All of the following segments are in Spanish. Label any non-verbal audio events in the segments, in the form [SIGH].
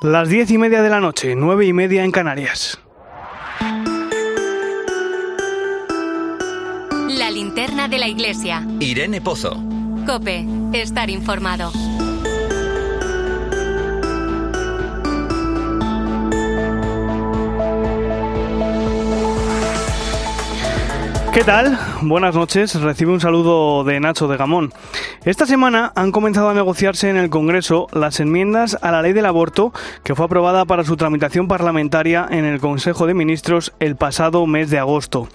Las diez y media de la noche, nueve y media en Canarias. La linterna de la iglesia. Irene Pozo. Cope, estar informado. ¿Qué tal? Buenas noches. Recibe un saludo de Nacho de Gamón. Esta semana han comenzado a negociarse en el Congreso las enmiendas a la ley del aborto que fue aprobada para su tramitación parlamentaria en el Consejo de Ministros el pasado mes de agosto.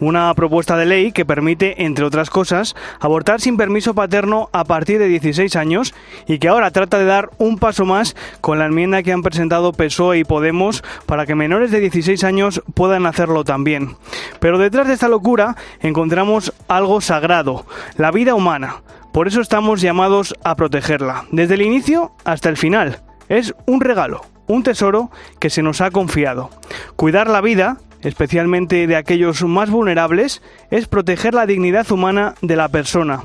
Una propuesta de ley que permite, entre otras cosas, abortar sin permiso paterno a partir de 16 años y que ahora trata de dar un paso más con la enmienda que han presentado PSOE y Podemos para que menores de 16 años puedan hacerlo también. Pero detrás de esta locura encontramos algo sagrado, la vida humana. Por eso estamos llamados a protegerla, desde el inicio hasta el final. Es un regalo, un tesoro que se nos ha confiado. Cuidar la vida, especialmente de aquellos más vulnerables, es proteger la dignidad humana de la persona.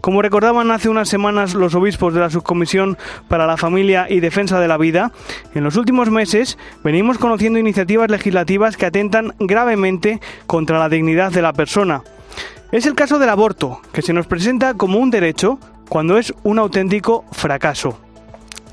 Como recordaban hace unas semanas los obispos de la Subcomisión para la Familia y Defensa de la Vida, en los últimos meses venimos conociendo iniciativas legislativas que atentan gravemente contra la dignidad de la persona. Es el caso del aborto, que se nos presenta como un derecho cuando es un auténtico fracaso.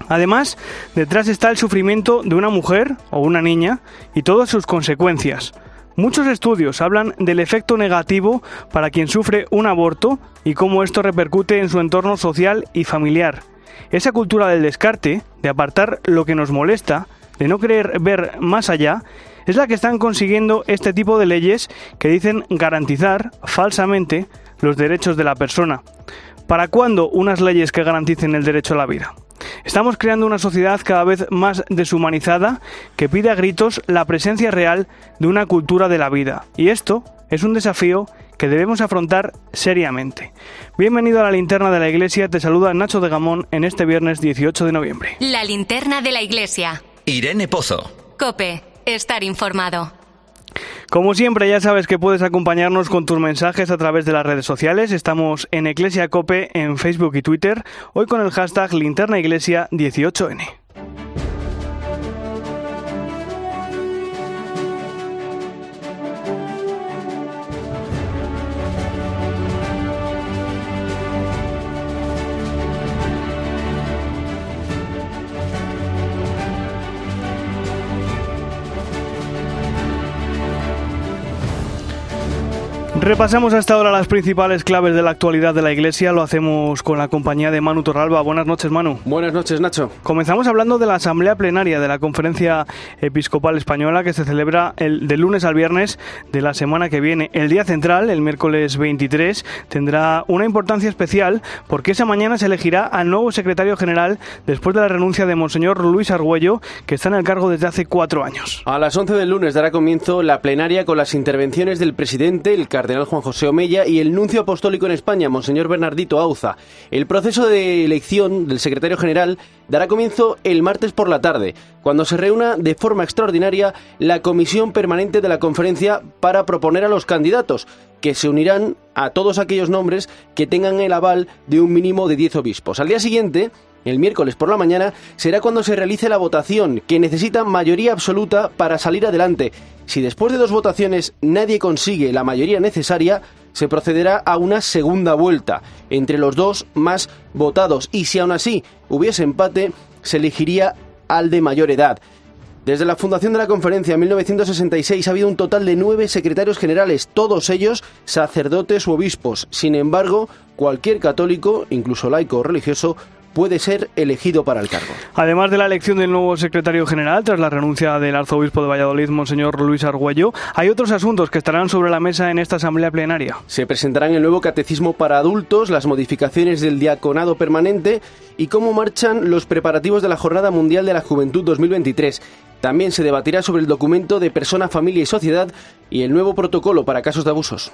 Además, detrás está el sufrimiento de una mujer o una niña y todas sus consecuencias. Muchos estudios hablan del efecto negativo para quien sufre un aborto y cómo esto repercute en su entorno social y familiar. Esa cultura del descarte, de apartar lo que nos molesta, de no querer ver más allá, es la que están consiguiendo este tipo de leyes que dicen garantizar falsamente los derechos de la persona. ¿Para cuándo unas leyes que garanticen el derecho a la vida? Estamos creando una sociedad cada vez más deshumanizada que pide a gritos la presencia real de una cultura de la vida. Y esto es un desafío que debemos afrontar seriamente. Bienvenido a la linterna de la iglesia, te saluda Nacho de Gamón en este viernes 18 de noviembre. La linterna de la iglesia. Irene Pozo. Cope, estar informado. Como siempre, ya sabes que puedes acompañarnos con tus mensajes a través de las redes sociales. Estamos en Iglesia Cope en Facebook y Twitter, hoy con el hashtag linternaiglesia18n. Repasamos hasta ahora las principales claves de la actualidad de la Iglesia. Lo hacemos con la compañía de Manu Torralba. Buenas noches, Manu. Buenas noches, Nacho. Comenzamos hablando de la Asamblea Plenaria de la Conferencia Episcopal Española que se celebra el, de lunes al viernes de la semana que viene. El día central, el miércoles 23, tendrá una importancia especial porque esa mañana se elegirá al nuevo secretario general después de la renuncia de Monseñor Luis Argüello, que está en el cargo desde hace cuatro años. A las 11 del lunes dará comienzo la plenaria con las intervenciones del presidente, el cardenal Juan José Omella y el nuncio apostólico en España, Monseñor Bernardito Auza. El proceso de elección del secretario general dará comienzo el martes por la tarde, cuando se reúna de forma extraordinaria la comisión permanente de la conferencia para proponer a los candidatos, que se unirán a todos aquellos nombres que tengan el aval de un mínimo de 10 obispos. Al día siguiente, el miércoles por la mañana, será cuando se realice la votación, que necesita mayoría absoluta para salir adelante. Si después de dos votaciones nadie consigue la mayoría necesaria, se procederá a una segunda vuelta entre los dos más votados y si aún así hubiese empate, se elegiría al de mayor edad. Desde la fundación de la conferencia en 1966 ha habido un total de nueve secretarios generales, todos ellos sacerdotes u obispos. Sin embargo, cualquier católico, incluso laico o religioso, puede ser elegido para el cargo. Además de la elección del nuevo secretario general, tras la renuncia del arzobispo de Valladolid, Monseñor Luis Argüello, hay otros asuntos que estarán sobre la mesa en esta asamblea plenaria. Se presentarán el nuevo catecismo para adultos, las modificaciones del diaconado permanente y cómo marchan los preparativos de la Jornada Mundial de la Juventud 2023. También se debatirá sobre el documento de persona, familia y sociedad y el nuevo protocolo para casos de abusos.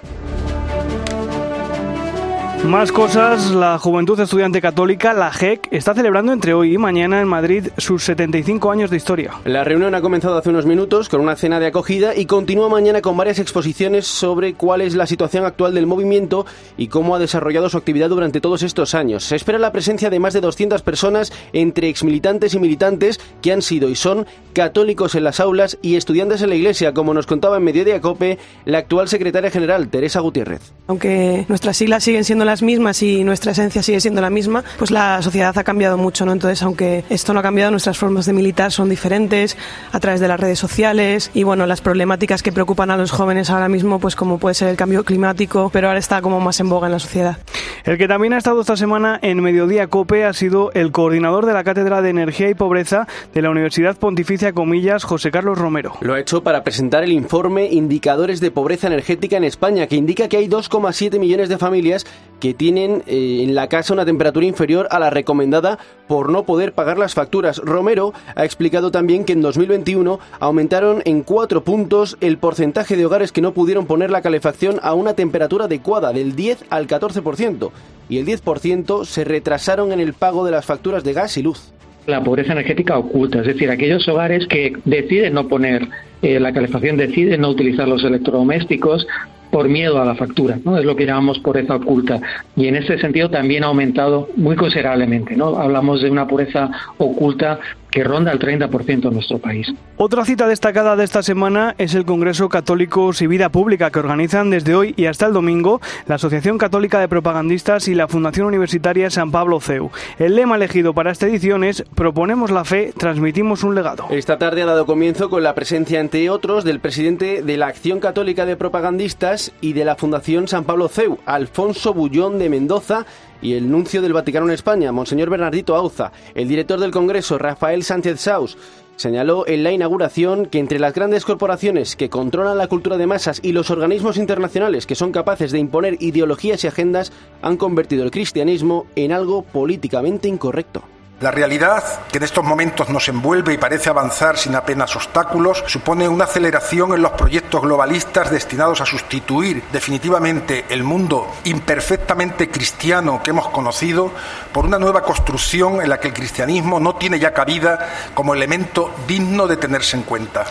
Más cosas, la Juventud Estudiante Católica, la GEC, está celebrando entre hoy y mañana en Madrid sus 75 años de historia. La reunión ha comenzado hace unos minutos con una cena de acogida y continúa mañana con varias exposiciones sobre cuál es la situación actual del movimiento y cómo ha desarrollado su actividad durante todos estos años. Se espera la presencia de más de 200 personas entre exmilitantes y militantes que han sido y son católicos en las aulas y estudiantes en la iglesia, como nos contaba en Mediodía Cope la actual secretaria general, Teresa Gutiérrez. Aunque nuestras siglas siguen siendo las mismas y nuestra esencia sigue siendo la misma, pues la sociedad ha cambiado mucho, ¿no? Entonces, aunque esto no ha cambiado, nuestras formas de militar son diferentes a través de las redes sociales y bueno, las problemáticas que preocupan a los jóvenes ahora mismo, pues como puede ser el cambio climático, pero ahora está como más en boga en la sociedad. El que también ha estado esta semana en Mediodía Cope ha sido el coordinador de la Cátedra de Energía y Pobreza de la Universidad Pontificia Comillas, José Carlos Romero. Lo ha hecho para presentar el informe Indicadores de Pobreza Energética en España, que indica que hay 2,7 millones de familias que tienen eh, en la casa una temperatura inferior a la recomendada por no poder pagar las facturas. Romero ha explicado también que en 2021 aumentaron en cuatro puntos el porcentaje de hogares que no pudieron poner la calefacción a una temperatura adecuada, del 10 al 14%, y el 10% se retrasaron en el pago de las facturas de gas y luz la pobreza energética oculta, es decir, aquellos hogares que deciden no poner eh, la calefacción, deciden no utilizar los electrodomésticos por miedo a la factura, ¿no? Es lo que llamamos pobreza oculta. Y en ese sentido también ha aumentado muy considerablemente, ¿no? Hablamos de una pobreza oculta que ronda el 30% en nuestro país. Otra cita destacada de esta semana es el Congreso Católicos y Vida Pública que organizan desde hoy y hasta el domingo la Asociación Católica de Propagandistas y la Fundación Universitaria San Pablo CEU. El lema elegido para esta edición es Proponemos la fe, transmitimos un legado. Esta tarde ha dado comienzo con la presencia, entre otros, del presidente de la Acción Católica de Propagandistas y de la Fundación San Pablo CEU, Alfonso Bullón de Mendoza, y el nuncio del Vaticano en España, Monseñor Bernardito Auza, el director del Congreso, Rafael Sánchez Saus, señaló en la inauguración que entre las grandes corporaciones que controlan la cultura de masas y los organismos internacionales que son capaces de imponer ideologías y agendas han convertido el cristianismo en algo políticamente incorrecto. La realidad, que en estos momentos nos envuelve y parece avanzar sin apenas obstáculos, supone una aceleración en los proyectos globalistas destinados a sustituir definitivamente el mundo imperfectamente cristiano que hemos conocido por una nueva construcción en la que el cristianismo no tiene ya cabida como elemento digno de tenerse en cuenta.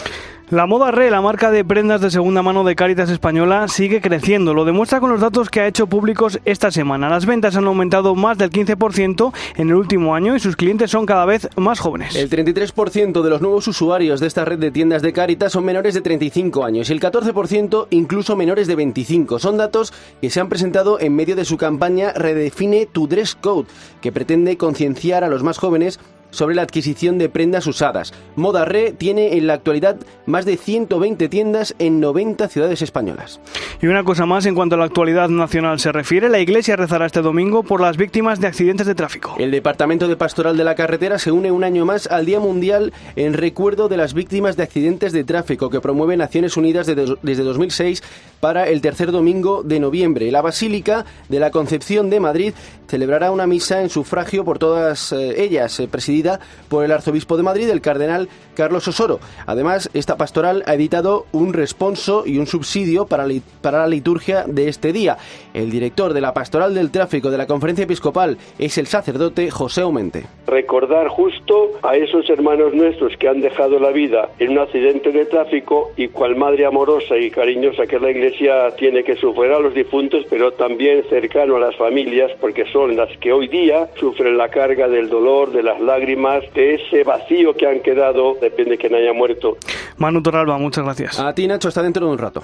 La moda Re, la marca de prendas de segunda mano de Caritas Española, sigue creciendo. Lo demuestra con los datos que ha hecho públicos esta semana. Las ventas han aumentado más del 15% en el último año y sus clientes son cada vez más jóvenes. El 33% de los nuevos usuarios de esta red de tiendas de Caritas son menores de 35 años y el 14% incluso menores de 25. Son datos que se han presentado en medio de su campaña Redefine tu Dress Code, que pretende concienciar a los más jóvenes sobre la adquisición de prendas usadas. Moda Re tiene en la actualidad más de 120 tiendas en 90 ciudades españolas. Y una cosa más en cuanto a la actualidad nacional se refiere, la Iglesia rezará este domingo por las víctimas de accidentes de tráfico. El Departamento de Pastoral de la Carretera se une un año más al Día Mundial en recuerdo de las víctimas de accidentes de tráfico que promueve Naciones Unidas desde 2006 para el tercer domingo de noviembre. La Basílica de la Concepción de Madrid celebrará una misa en sufragio por todas eh, ellas, eh, presidida por el arzobispo de Madrid, el cardenal Carlos Osoro. Además, esta pastoral ha editado un responso y un subsidio para, para la liturgia de este día. El director de la pastoral del tráfico de la conferencia episcopal es el sacerdote José Aumente. Recordar justo a esos hermanos nuestros que han dejado la vida en un accidente de tráfico y cual madre amorosa y cariñosa que la iglesia tiene que sufrir a los difuntos, pero también cercano a las familias, porque son las que hoy día sufren la carga del dolor, de las lágrimas, de ese vacío que han quedado, depende de quién haya muerto. Manu Torralba, muchas gracias. A ti, Nacho, está dentro de un rato.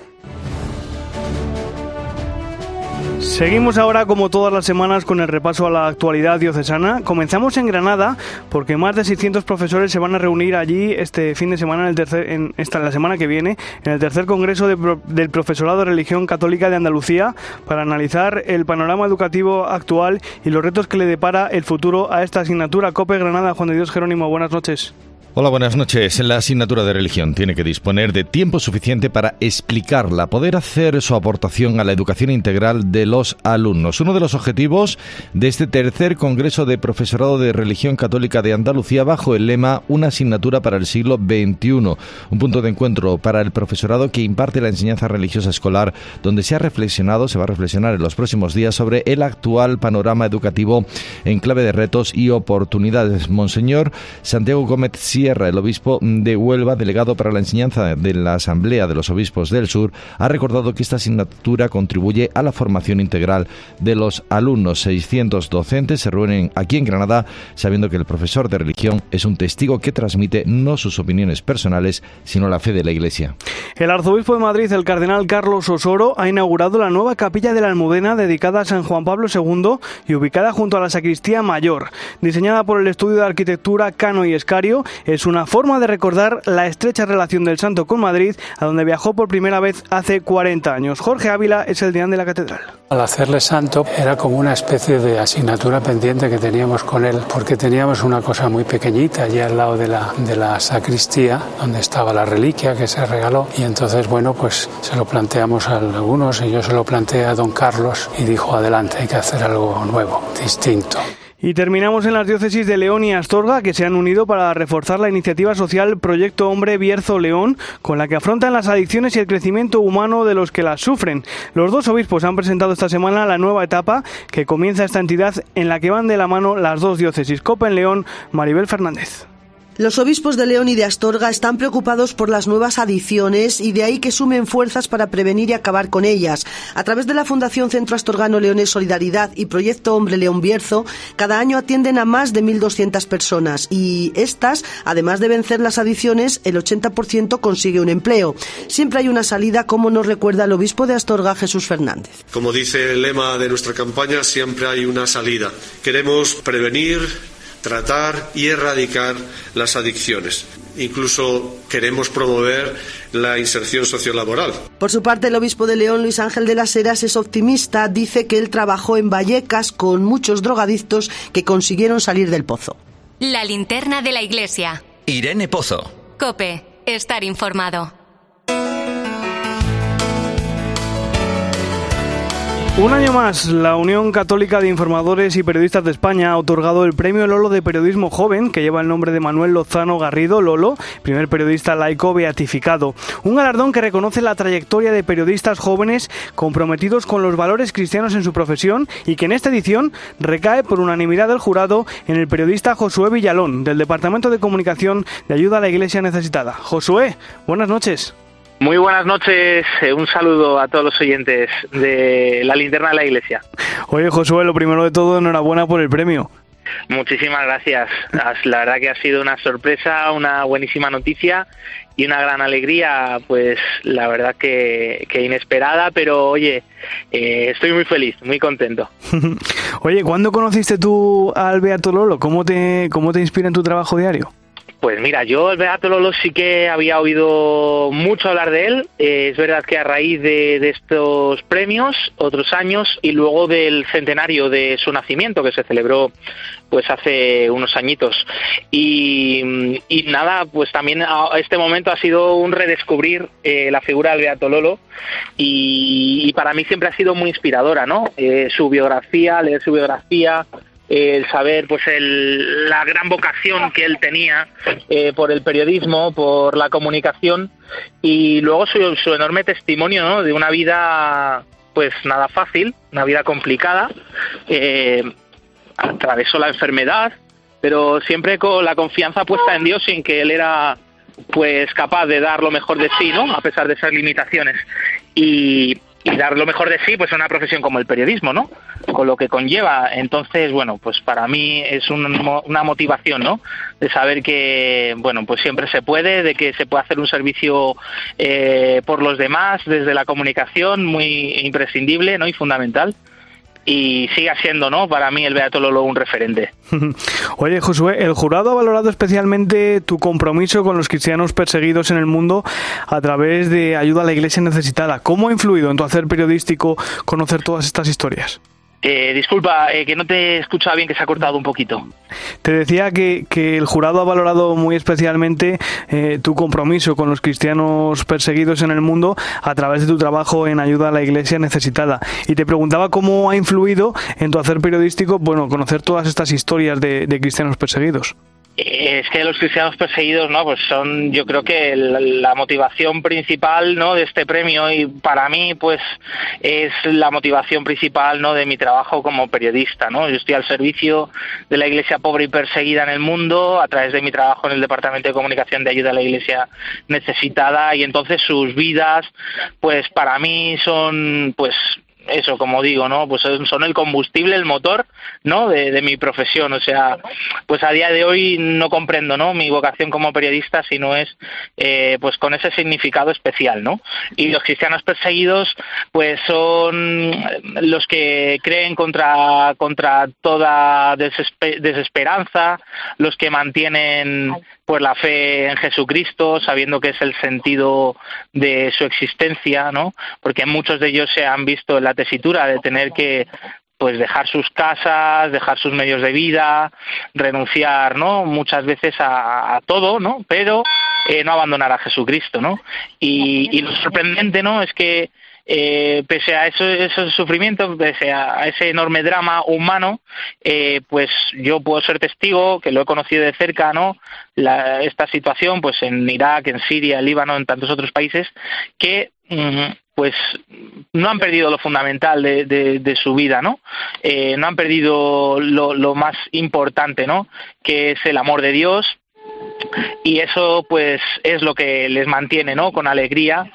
Seguimos ahora como todas las semanas con el repaso a la actualidad diocesana. Comenzamos en Granada porque más de 600 profesores se van a reunir allí este fin de semana, en, el tercer, en esta, la semana que viene, en el tercer Congreso del Profesorado de Religión Católica de Andalucía para analizar el panorama educativo actual y los retos que le depara el futuro a esta asignatura. COPE Granada, Juan de Dios Jerónimo, buenas noches. Hola, buenas noches. La asignatura de religión tiene que disponer de tiempo suficiente para explicarla, poder hacer su aportación a la educación integral de los alumnos. Uno de los objetivos de este tercer Congreso de Profesorado de Religión Católica de Andalucía bajo el lema Una asignatura para el siglo XXI, un punto de encuentro para el profesorado que imparte la enseñanza religiosa escolar, donde se ha reflexionado, se va a reflexionar en los próximos días sobre el actual panorama educativo en clave de retos y oportunidades. Monseñor Santiago Gómez el obispo de Huelva, delegado para la enseñanza de la Asamblea de los Obispos del Sur, ha recordado que esta asignatura contribuye a la formación integral de los alumnos. 600 docentes se reúnen aquí en Granada sabiendo que el profesor de religión es un testigo que transmite no sus opiniones personales, sino la fe de la Iglesia. El arzobispo de Madrid, el cardenal Carlos Osoro, ha inaugurado la nueva capilla de la Almudena dedicada a San Juan Pablo II y ubicada junto a la sacristía mayor. Diseñada por el estudio de arquitectura Cano y Escario, es una forma de recordar la estrecha relación del santo con Madrid, a donde viajó por primera vez hace 40 años. Jorge Ávila es el deán de la catedral. Al hacerle santo era como una especie de asignatura pendiente que teníamos con él, porque teníamos una cosa muy pequeñita allí al lado de la, de la sacristía, donde estaba la reliquia que se regaló. Y entonces, bueno, pues se lo planteamos a algunos y yo se lo planteé a don Carlos y dijo, adelante, hay que hacer algo nuevo, distinto. Y terminamos en las diócesis de León y Astorga, que se han unido para reforzar la iniciativa social Proyecto Hombre Bierzo León, con la que afrontan las adicciones y el crecimiento humano de los que las sufren. Los dos obispos han presentado esta semana la nueva etapa que comienza esta entidad en la que van de la mano las dos diócesis, Copa en León, Maribel Fernández. Los obispos de León y de Astorga están preocupados por las nuevas adicciones y de ahí que sumen fuerzas para prevenir y acabar con ellas. A través de la Fundación Centro Astorgano Leones Solidaridad y Proyecto Hombre León Bierzo, cada año atienden a más de 1.200 personas y estas, además de vencer las adicciones, el 80% consigue un empleo. Siempre hay una salida, como nos recuerda el obispo de Astorga, Jesús Fernández. Como dice el lema de nuestra campaña, siempre hay una salida. Queremos prevenir tratar y erradicar las adicciones. Incluso queremos promover la inserción sociolaboral. Por su parte, el obispo de León, Luis Ángel de las Heras, es optimista. Dice que él trabajó en Vallecas con muchos drogadictos que consiguieron salir del pozo. La linterna de la iglesia. Irene Pozo. Cope. Estar informado. Un año más, la Unión Católica de Informadores y Periodistas de España ha otorgado el Premio Lolo de Periodismo Joven, que lleva el nombre de Manuel Lozano Garrido Lolo, primer periodista laico beatificado. Un galardón que reconoce la trayectoria de periodistas jóvenes comprometidos con los valores cristianos en su profesión y que en esta edición recae por unanimidad del jurado en el periodista Josué Villalón, del Departamento de Comunicación de Ayuda a la Iglesia Necesitada. Josué, buenas noches. Muy buenas noches, eh, un saludo a todos los oyentes de la linterna de la iglesia. Oye Josué, lo primero de todo, enhorabuena por el premio. Muchísimas gracias. La verdad que ha sido una sorpresa, una buenísima noticia y una gran alegría, pues la verdad que, inesperada, pero oye, eh, estoy muy feliz, muy contento. [LAUGHS] oye, ¿cuándo conociste tú al Beato Lolo? ¿Cómo te, cómo te inspira en tu trabajo diario? Pues mira, yo el Beato Lolo sí que había oído mucho hablar de él. Eh, es verdad que a raíz de, estos premios, otros años, y luego del centenario de su nacimiento, que se celebró pues hace unos añitos. Y, nada, pues también a este momento ha sido un redescubrir eh, la figura del Beato Lolo y, para mí siempre ha sido muy inspiradora, ¿no? Eh, su biografía, leer su biografía, el saber pues el, la gran vocación que él tenía eh, por el periodismo, por la comunicación y luego su, su enorme testimonio ¿no? de una vida pues nada fácil, una vida complicada, eh, atravesó la enfermedad, pero siempre con la confianza puesta en Dios sin que él era pues capaz de dar lo mejor de sí, ¿no? A pesar de esas limitaciones. Y, y dar lo mejor de sí pues en una profesión como el periodismo, ¿no? Con lo que conlleva. Entonces, bueno, pues para mí es una motivación, ¿no? De saber que, bueno, pues siempre se puede, de que se puede hacer un servicio eh, por los demás desde la comunicación muy imprescindible, ¿no? Y fundamental y siga siendo, ¿no? Para mí el Beato Lolo un referente. [LAUGHS] Oye, Josué, el jurado ha valorado especialmente tu compromiso con los cristianos perseguidos en el mundo a través de ayuda a la iglesia necesitada. ¿Cómo ha influido en tu hacer periodístico conocer todas estas historias? Eh, disculpa, eh, que no te he escuchado bien, que se ha cortado un poquito. Te decía que, el jurado ha valorado muy especialmente eh, tu compromiso con los cristianos perseguidos en el mundo a través de tu trabajo en ayuda a la iglesia necesitada. Y te preguntaba cómo ha influido en tu hacer periodístico, bueno, conocer todas estas historias de cristianos perseguidos. Es que los cristianos perseguidos, ¿no? Pues son, yo creo que la, motivación principal, ¿no? De este premio y para mí, pues, es la motivación principal, ¿no? De mi trabajo como periodista, ¿no? Yo estoy al servicio de la Iglesia pobre y perseguida en el mundo a través de mi trabajo en el Departamento de Comunicación de Ayuda a la Iglesia necesitada y entonces sus vidas, pues, para mí son, pues, eso, como digo, ¿no? Pues son el combustible, el motor, ¿no? De, mi profesión. O sea, pues a día de hoy no comprendo, ¿no? Mi vocación como periodista si no es, eh, pues con ese significado especial, ¿no? Y los cristianos perseguidos, pues son los que creen contra, contra toda desesperanza, los que mantienen pues la fe en Jesucristo, sabiendo que es el sentido de su existencia, ¿no? Porque muchos de ellos se han visto en la tesitura de tener que pues dejar sus casas, dejar sus medios de vida, renunciar, ¿no? Muchas veces a, todo, ¿no? Pero eh, no abandonar a Jesucristo, ¿no? Y, y lo sorprendente, ¿no? Es que eh, pese a eso, esos sufrimientos, pese a, ese enorme drama humano, eh, pues yo puedo ser testigo, que lo he conocido de cerca, ¿no? esta situación, pues en Irak, en Siria, en Líbano, en tantos otros países, que mm, pues no han perdido lo fundamental de, su vida, ¿no? Eh, no han perdido lo, lo, más importante, ¿no? Que es el amor de Dios y eso, pues, es lo que les mantiene, ¿no? Con alegría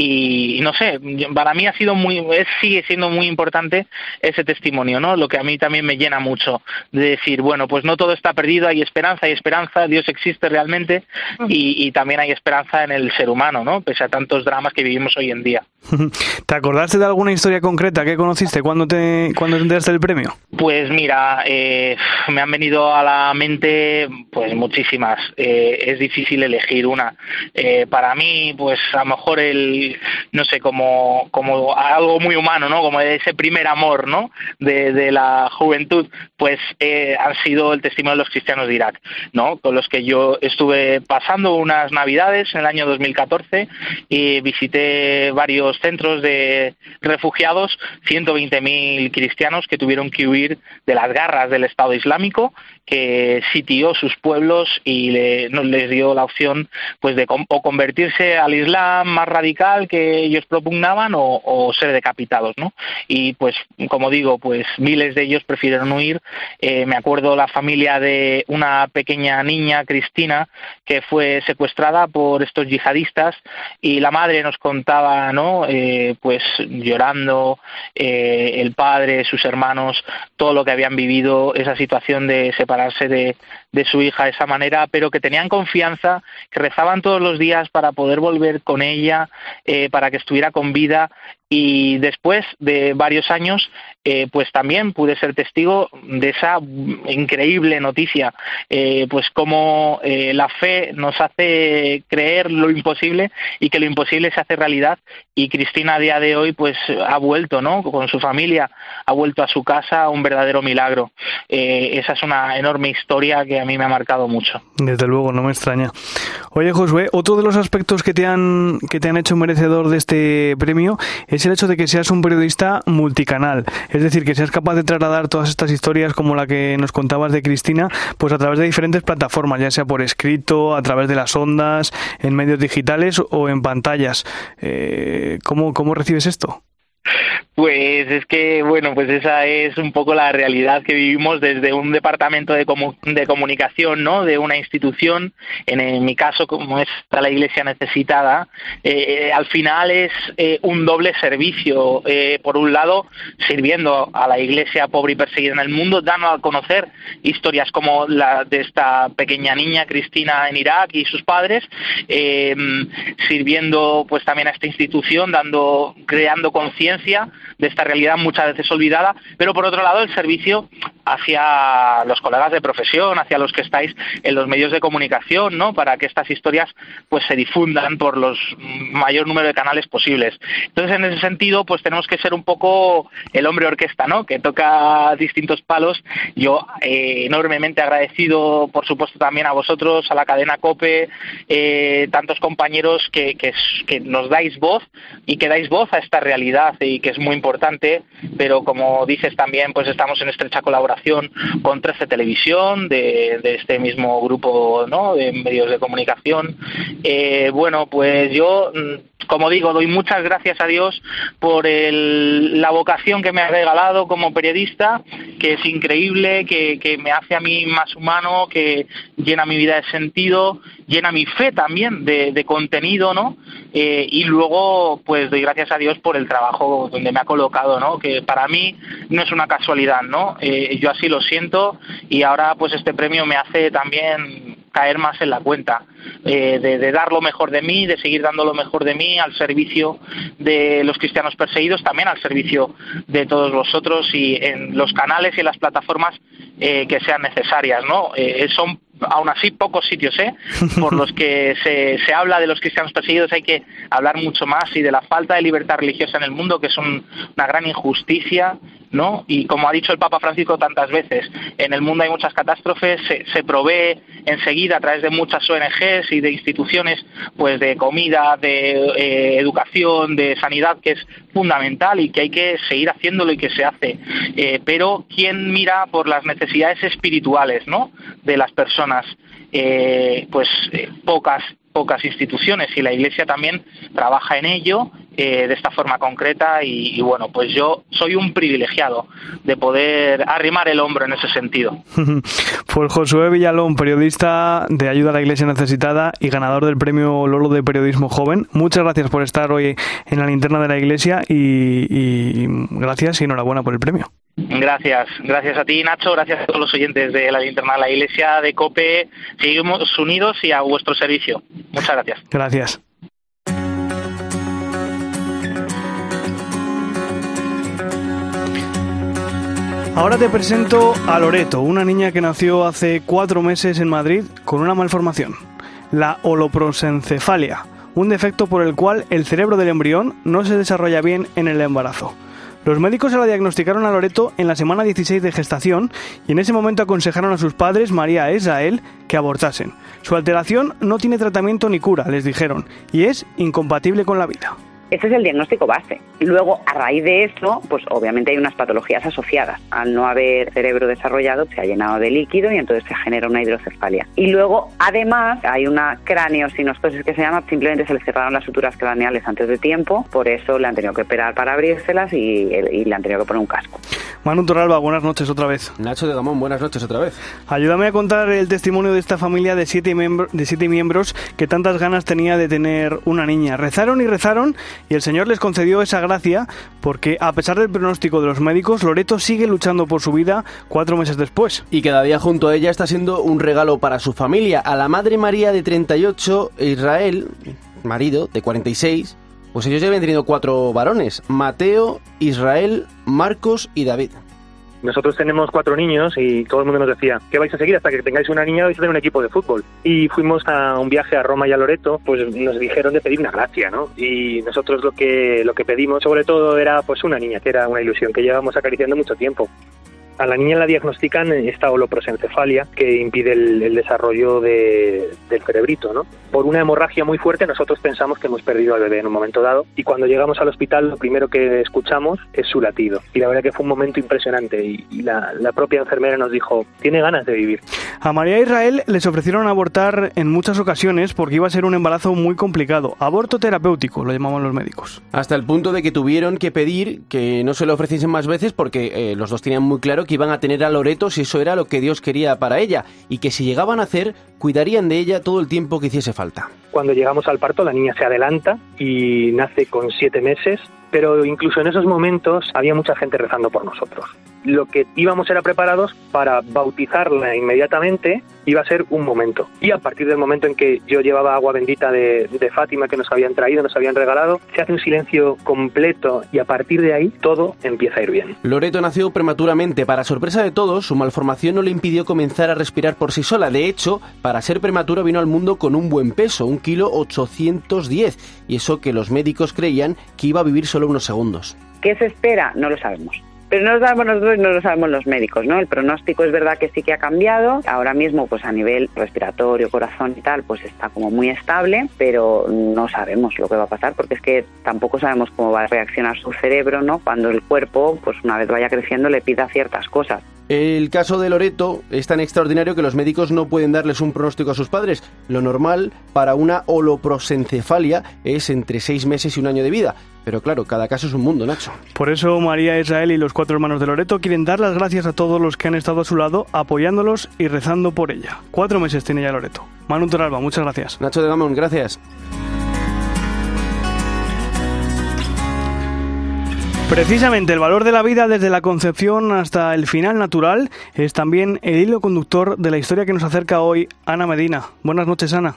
y no sé, para mí ha sido muy, sigue siendo muy importante ese testimonio, ¿no? Lo que a mí también me llena mucho de decir, bueno, pues no todo está perdido, hay esperanza, hay esperanza, Dios existe realmente y, también hay esperanza en el ser humano, ¿no? Pese a tantos dramas que vivimos hoy en día. [LAUGHS] ¿Te acordaste de alguna historia concreta que conociste cuando te, cuando te enteraste del premio? Pues mira, eh, me han venido a la mente pues muchísimas. Eh, es difícil elegir una. Eh, para mí, pues a lo mejor el no sé, como, como algo muy humano, ¿no? Como ese primer amor, ¿no? De, de la juventud, pues eh, han sido el testimonio de los cristianos de Irak, ¿no? Con los que yo estuve pasando unas navidades en el año 2014 y visité varios centros de refugiados, 120.000 cristianos que tuvieron que huir de las garras del Estado Islámico que sitió sus pueblos y le, les dio la opción pues de o convertirse al Islam más radical que ellos propugnaban o, ser decapitados, ¿no? Y pues como digo, pues miles de ellos prefirieron huir. Eh, me acuerdo la familia de una pequeña niña, Cristina, que fue secuestrada por estos yihadistas y la madre nos contaba, ¿no? Eh, pues llorando, eh, el padre, sus hermanos, todo lo que habían vivido, esa situación de separación de, de su hija de esa manera, pero que tenían confianza, que rezaban todos los días para poder volver con ella, eh, para que estuviera con vida y después de varios años eh, pues también pude ser testigo de esa increíble noticia eh, pues como eh, la fe nos hace creer lo imposible y que lo imposible se hace realidad. Y Cristina a día de hoy pues ha vuelto no con su familia ha vuelto a su casa un verdadero milagro. Esa es una enorme historia que a mí me ha marcado mucho. Desde luego no me extraña. Oye Josué otro de los aspectos que te han que te han hecho merecedor de este premio es el hecho de que seas un periodista multicanal, es decir, que seas capaz de trasladar todas estas historias como la que nos contabas de Cristina, pues a través de diferentes plataformas, ya sea por escrito, a través de las ondas, en medios digitales o en pantallas. Eh, ¿cómo, ¿Cómo recibes esto? Pues es que, bueno, pues esa es un poco la realidad que vivimos desde un departamento de, de comunicación, ¿no? De una institución, en, mi caso, como es la Iglesia necesitada, eh, eh, al final es eh, un doble servicio. por un lado, sirviendo a la Iglesia pobre y perseguida en el mundo, dando a conocer historias como la de esta pequeña niña, Cristina, en Irak y sus padres, sirviendo pues también a esta institución, dando, creando conciencia de esta realidad muchas veces olvidada, pero por otro lado el servicio hacia los colegas de profesión, hacia los que estáis en los medios de comunicación, ¿no? Para que estas historias pues se difundan por los mayor número de canales posibles. Entonces, en ese sentido, pues tenemos que ser un poco el hombre orquesta, ¿no? Que toca distintos palos. Yo eh, enormemente agradecido, por supuesto, también a vosotros, a la cadena COPE, eh, tantos compañeros que, que nos dais voz y que dais voz a esta realidad y que es muy importante, pero como dices también, pues estamos en estrecha colaboración con 13 Televisión, de, este mismo grupo ¿no? de medios de comunicación. Eh, bueno, pues yo mm, como digo, doy muchas gracias a Dios por el, la vocación que me ha regalado como periodista, que es increíble, que, que, me hace a mí más humano, que llena mi vida de sentido, llena mi fe también de, de contenido, ¿no? Eh, y luego, pues doy gracias a Dios por el trabajo donde me ha colocado, ¿no? Que para mí no es una casualidad, ¿no? Eh, yo así lo siento y ahora, pues este premio me hace también caer más en la cuenta, eh, de, de, dar lo mejor de mí, de seguir dando lo mejor de mí al servicio de los cristianos perseguidos, también al servicio de todos vosotros y en los canales y en las plataformas eh, que sean necesarias, ¿no? Eh, son aún así pocos sitios ¿eh? por los que [LAUGHS] se, se habla de los cristianos perseguidos hay que hablar mucho más y de la falta de libertad religiosa en el mundo que es un, una gran injusticia ¿no? Y como ha dicho el Papa Francisco tantas veces, en el mundo hay muchas catástrofes, se, se provee enseguida a través de muchas ONGs y de instituciones, pues de comida, de eh, educación, de sanidad, que es fundamental y que hay que seguir haciéndolo y que se hace. Eh, pero ¿quién mira por las necesidades espirituales, ¿no? De las personas. Eh, pues eh, pocas pocas instituciones y la Iglesia también trabaja en ello eh, de esta forma concreta y, y, bueno, pues yo soy un privilegiado de poder arrimar el hombro en ese sentido. [LAUGHS] Pues Josué Villalón, periodista de Ayuda a la Iglesia Necesitada y ganador del premio Lolo de Periodismo Joven, muchas gracias por estar hoy en la linterna de la Iglesia y, y gracias y enhorabuena por el premio. Gracias, gracias a ti Nacho, gracias a todos los oyentes de la linterna de la Iglesia de COPE. Seguimos unidos y a vuestro servicio. Muchas gracias. Gracias. Ahora te presento a Loreto, una niña que nació hace cuatro meses en Madrid con una malformación, la holoprosencefalia, un defecto por el cual el cerebro del embrión no se desarrolla bien en el embarazo. Los médicos se la diagnosticaron a Loreto en la semana 16 de gestación y en ese momento aconsejaron a sus padres, María e Israel, que abortasen. Su alteración no tiene tratamiento ni cura, les dijeron, y es incompatible con la vida. Ese es el diagnóstico base. Y luego, a raíz de eso, pues obviamente hay unas patologías asociadas. Al no haber cerebro desarrollado, se ha llenado de líquido y entonces se genera una hidrocefalia. Y luego, además, hay una craneosinostosis que se llama, simplemente se le cerraron las suturas craneales antes de tiempo, por eso le han tenido que operar para abrírselas y, y le han tenido que poner un casco. Manu Torralba, buenas noches otra vez. Nacho de Gamón, buenas noches otra vez. Ayúdame a contar el testimonio de esta familia de siete, miembro, de siete miembros que tantas ganas tenía de tener una niña. Rezaron y rezaron y el Señor les concedió esa gracia porque, a pesar del pronóstico de los médicos, Loreto sigue luchando por su vida cuatro meses después. Y cada día junto a ella está siendo un regalo para su familia. A la Madre María de 38, Israel, marido de 46, pues ellos ya habían tenido cuatro varones, Mateo, Israel, Marcos y David. Nosotros tenemos cuatro niños y todo el mundo nos decía, ¿qué vais a seguir hasta que tengáis una niña? Vais a tener un equipo de fútbol. Y fuimos a un viaje a Roma y a Loreto, pues nos dijeron de pedir una gracia, ¿no? Y nosotros lo que, lo que pedimos sobre todo era pues una niña, que era una ilusión que llevábamos acariciando mucho tiempo. A la niña la diagnostican esta holoprosencefalia que impide el, el desarrollo de, del cerebrito, ¿no? Por una hemorragia muy fuerte nosotros pensamos que hemos perdido al bebé en un momento dado y cuando llegamos al hospital lo primero que escuchamos es su latido. Y la verdad que fue un momento impresionante y, y la, la, propia enfermera nos dijo, tiene ganas de vivir. A María Israel les ofrecieron abortar en muchas ocasiones porque iba a ser un embarazo muy complicado. Aborto terapéutico, lo llamaban los médicos. Hasta el punto de que tuvieron que pedir que no se lo ofreciesen más veces porque eh, los dos tenían muy claro que iban a tener a Loreto si eso era lo que Dios quería para ella y que si llegaban a hacer, cuidarían de ella todo el tiempo que hiciese falta. Cuando llegamos al parto, la niña se adelanta y nace con siete meses, pero incluso en esos momentos había mucha gente rezando por nosotros lo que íbamos era preparados para bautizarla inmediatamente iba a ser un momento. Y a partir del momento en que yo llevaba agua bendita de, de, Fátima que nos habían traído, nos habían regalado, se hace un silencio completo y a partir de ahí todo empieza a ir bien. Loreto nació prematuramente. Para sorpresa de todos, su malformación no le impidió comenzar a respirar por sí sola. De hecho, para ser prematura vino al mundo con un buen peso, un kilo 810. Y eso que los médicos creían que iba a vivir solo unos segundos. ¿Qué se espera? No lo sabemos. Pero no lo sabemos nosotros no lo sabemos los médicos, ¿no? El pronóstico es verdad que sí que ha cambiado. Ahora mismo, pues a nivel respiratorio, corazón y tal, pues está como muy estable, pero no sabemos lo que va a pasar porque es que tampoco sabemos cómo va a reaccionar su cerebro, ¿no? Cuando el cuerpo, pues una vez vaya creciendo, le pida ciertas cosas. El caso de Loreto es tan extraordinario que los médicos no pueden darles un pronóstico a sus padres. Lo normal para una holoprosencefalia es entre seis meses y un año de vida. Pero claro, cada caso es un mundo, Nacho. Por eso María Israel y los cuatro hermanos de Loreto quieren dar las gracias a todos los que han estado a su lado, apoyándolos y rezando por ella. Cuatro meses tiene ya Loreto. Manu Toralba, muchas gracias. Nacho de Gamón, gracias. Precisamente el valor de la vida desde la concepción hasta el final natural es también el hilo conductor de la historia que nos acerca hoy Ana Medina. Buenas noches, Ana.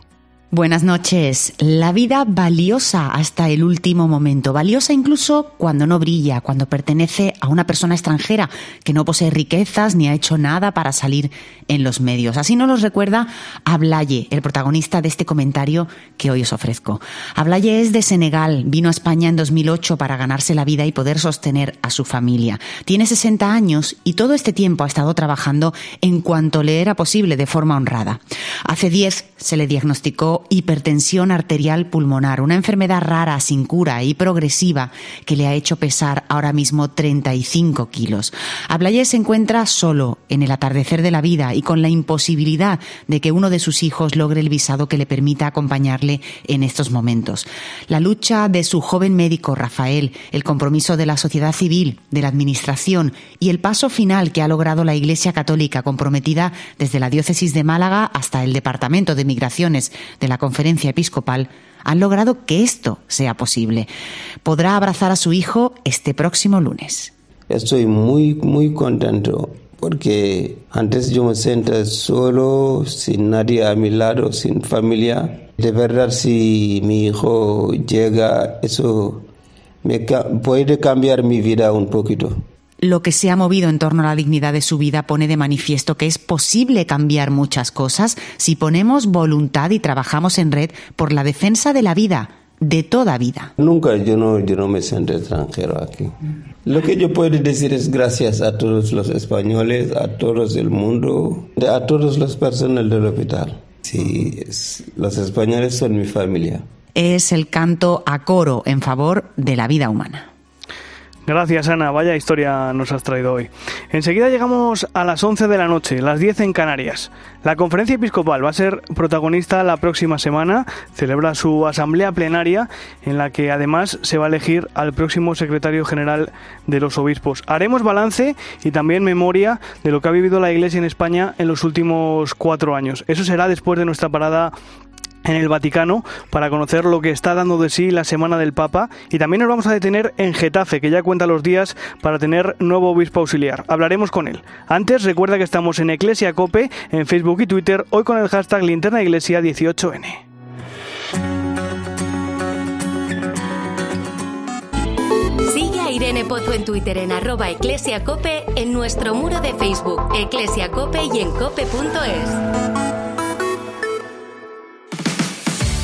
Buenas noches. La vida valiosa hasta el último momento, valiosa incluso cuando no brilla, cuando pertenece a una persona extranjera que no posee riquezas ni ha hecho nada para salir en los medios. Así nos lo recuerda Ablaye, el protagonista de este comentario que hoy os ofrezco. Ablaye es de Senegal, vino a España en 2008 para ganarse la vida y poder sostener a su familia. Tiene 60 años y todo este tiempo ha estado trabajando en cuanto le era posible de forma honrada. Hace 10 se le diagnosticó hipertensión arterial pulmonar, una enfermedad rara, sin cura y progresiva que le ha hecho pesar ahora mismo 35 kilos. Ablaye se encuentra solo en el atardecer de la vida y con la imposibilidad de que uno de sus hijos logre el visado que le permita acompañarle en estos momentos. La lucha de su joven médico Rafael, el compromiso de la sociedad civil, de la administración y el paso final que ha logrado la Iglesia Católica comprometida desde la diócesis de Málaga hasta el Departamento de Migraciones de la conferencia episcopal han logrado que esto sea posible. Podrá abrazar a su hijo este próximo lunes. Estoy muy, muy contento porque antes yo me sentía solo, sin nadie a mi lado, sin familia. De verdad, si mi hijo llega, eso me puede cambiar mi vida un poquito lo que se ha movido en torno a la dignidad de su vida pone de manifiesto que es posible cambiar muchas cosas si ponemos voluntad y trabajamos en red por la defensa de la vida, de toda vida. Nunca yo no, yo no me siento extranjero aquí. Lo que yo puedo decir es gracias a todos los españoles, a todos el mundo, a todas las personas del hospital. Sí, los españoles son mi familia. Es el canto a coro en favor de la vida humana. Gracias, Ana. Vaya historia nos has traído hoy. Enseguida llegamos a las 11 de la noche, las 10 en Canarias. La conferencia episcopal va a ser protagonista la próxima semana. Celebra su asamblea plenaria, en la que además se va a elegir al próximo secretario general de los obispos. Haremos balance y también memoria de lo que ha vivido la Iglesia en España en los últimos cuatro años. Eso será después de nuestra parada en el Vaticano para conocer lo que está dando de sí la Semana del Papa y también nos vamos a detener en Getafe, que ya cuenta los días para tener nuevo obispo auxiliar. Hablaremos con él. Antes, recuerda que estamos en Iglesia Cope, en Facebook y Twitter, hoy con el hashtag Linterna Iglesia 18N. Sigue a Irene Pozo en Twitter en arroba eclesiacope, en nuestro muro de Facebook, eclesiacope y en cope.es.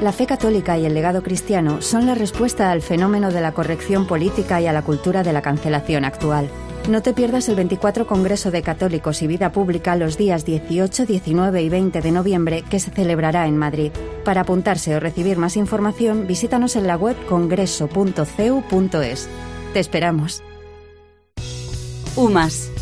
La fe católica y el legado cristiano son la respuesta al fenómeno de la corrección política y a la cultura de la cancelación actual. No te pierdas el 24 Congreso de Católicos y Vida Pública los días 18, 19 y 20 de noviembre que se celebrará en Madrid. Para apuntarse o recibir más información, visítanos en la web congreso.cu.es. Te esperamos. UMAS,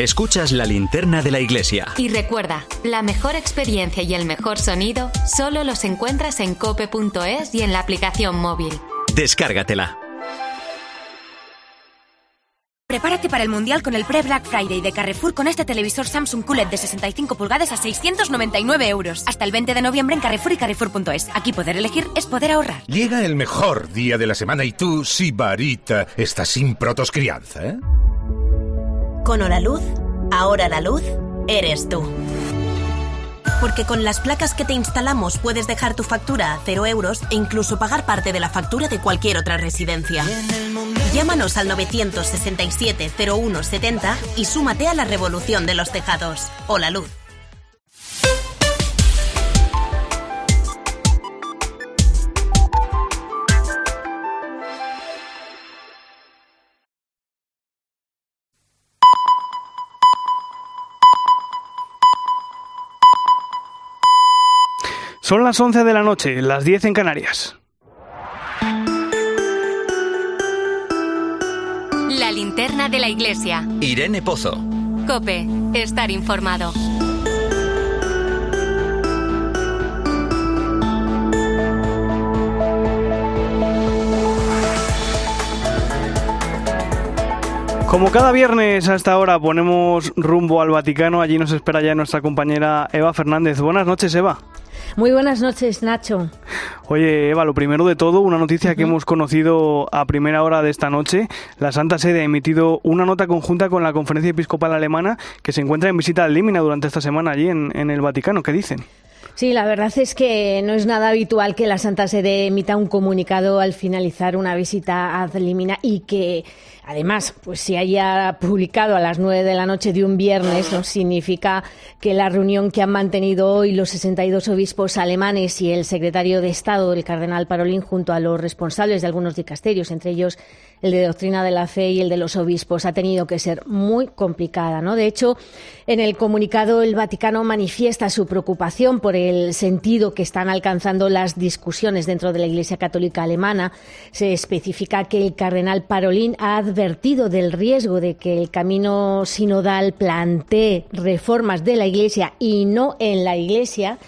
Escuchas la linterna de la iglesia. Y recuerda, la mejor experiencia y el mejor sonido solo los encuentras en cope.es y en la aplicación móvil. Descárgatela. Prepárate para el Mundial con el pre-Black Friday de Carrefour con este televisor Samsung QLED de 65 pulgadas a 699 euros. Hasta el 20 de noviembre en Carrefour y Carrefour.es. Aquí poder elegir es poder ahorrar. Llega el mejor día de la semana y tú, Sibarita, estás sin protos crianza, ¿eh? Con la luz, ahora la luz eres tú. Porque con las placas que te instalamos puedes dejar tu factura a cero euros e incluso pagar parte de la factura de cualquier otra residencia. Llámanos al 967 0170 y súmate a la revolución de los tejados. O la luz. Son las 11 de la noche, las 10 en Canarias. La linterna de la iglesia. Irene Pozo. Cope, estar informado. Como cada viernes a esta hora ponemos rumbo al Vaticano, allí nos espera ya nuestra compañera Eva Fernández. Buenas noches, Eva. Muy buenas noches, Nacho. Oye, Eva, lo primero de todo, una noticia que hemos conocido a primera hora de esta noche. La Santa Sede ha emitido una nota conjunta con la Conferencia Episcopal Alemana que se encuentra en visita al Límina durante esta semana allí en, en el Vaticano. ¿Qué dicen? Sí, la verdad es que no es nada habitual que la Santa Sede emita un comunicado al finalizar una visita a Limina y que Además, pues si haya publicado a las nueve de la noche de un viernes, no significa que la reunión que han mantenido hoy los 62 obispos alemanes y el secretario de Estado, el cardenal Parolín, junto a los responsables de algunos dicasterios, entre ellos el de doctrina de la fe y el de los obispos, ha tenido que ser muy complicada. ¿no? De hecho, en el comunicado el Vaticano manifiesta su preocupación por el sentido que están alcanzando las discusiones dentro de la Iglesia Católica Alemana. Se especifica que el cardenal Parolín ha advertido del riesgo de que el camino sinodal plantee reformas de la Iglesia y no en la Iglesia.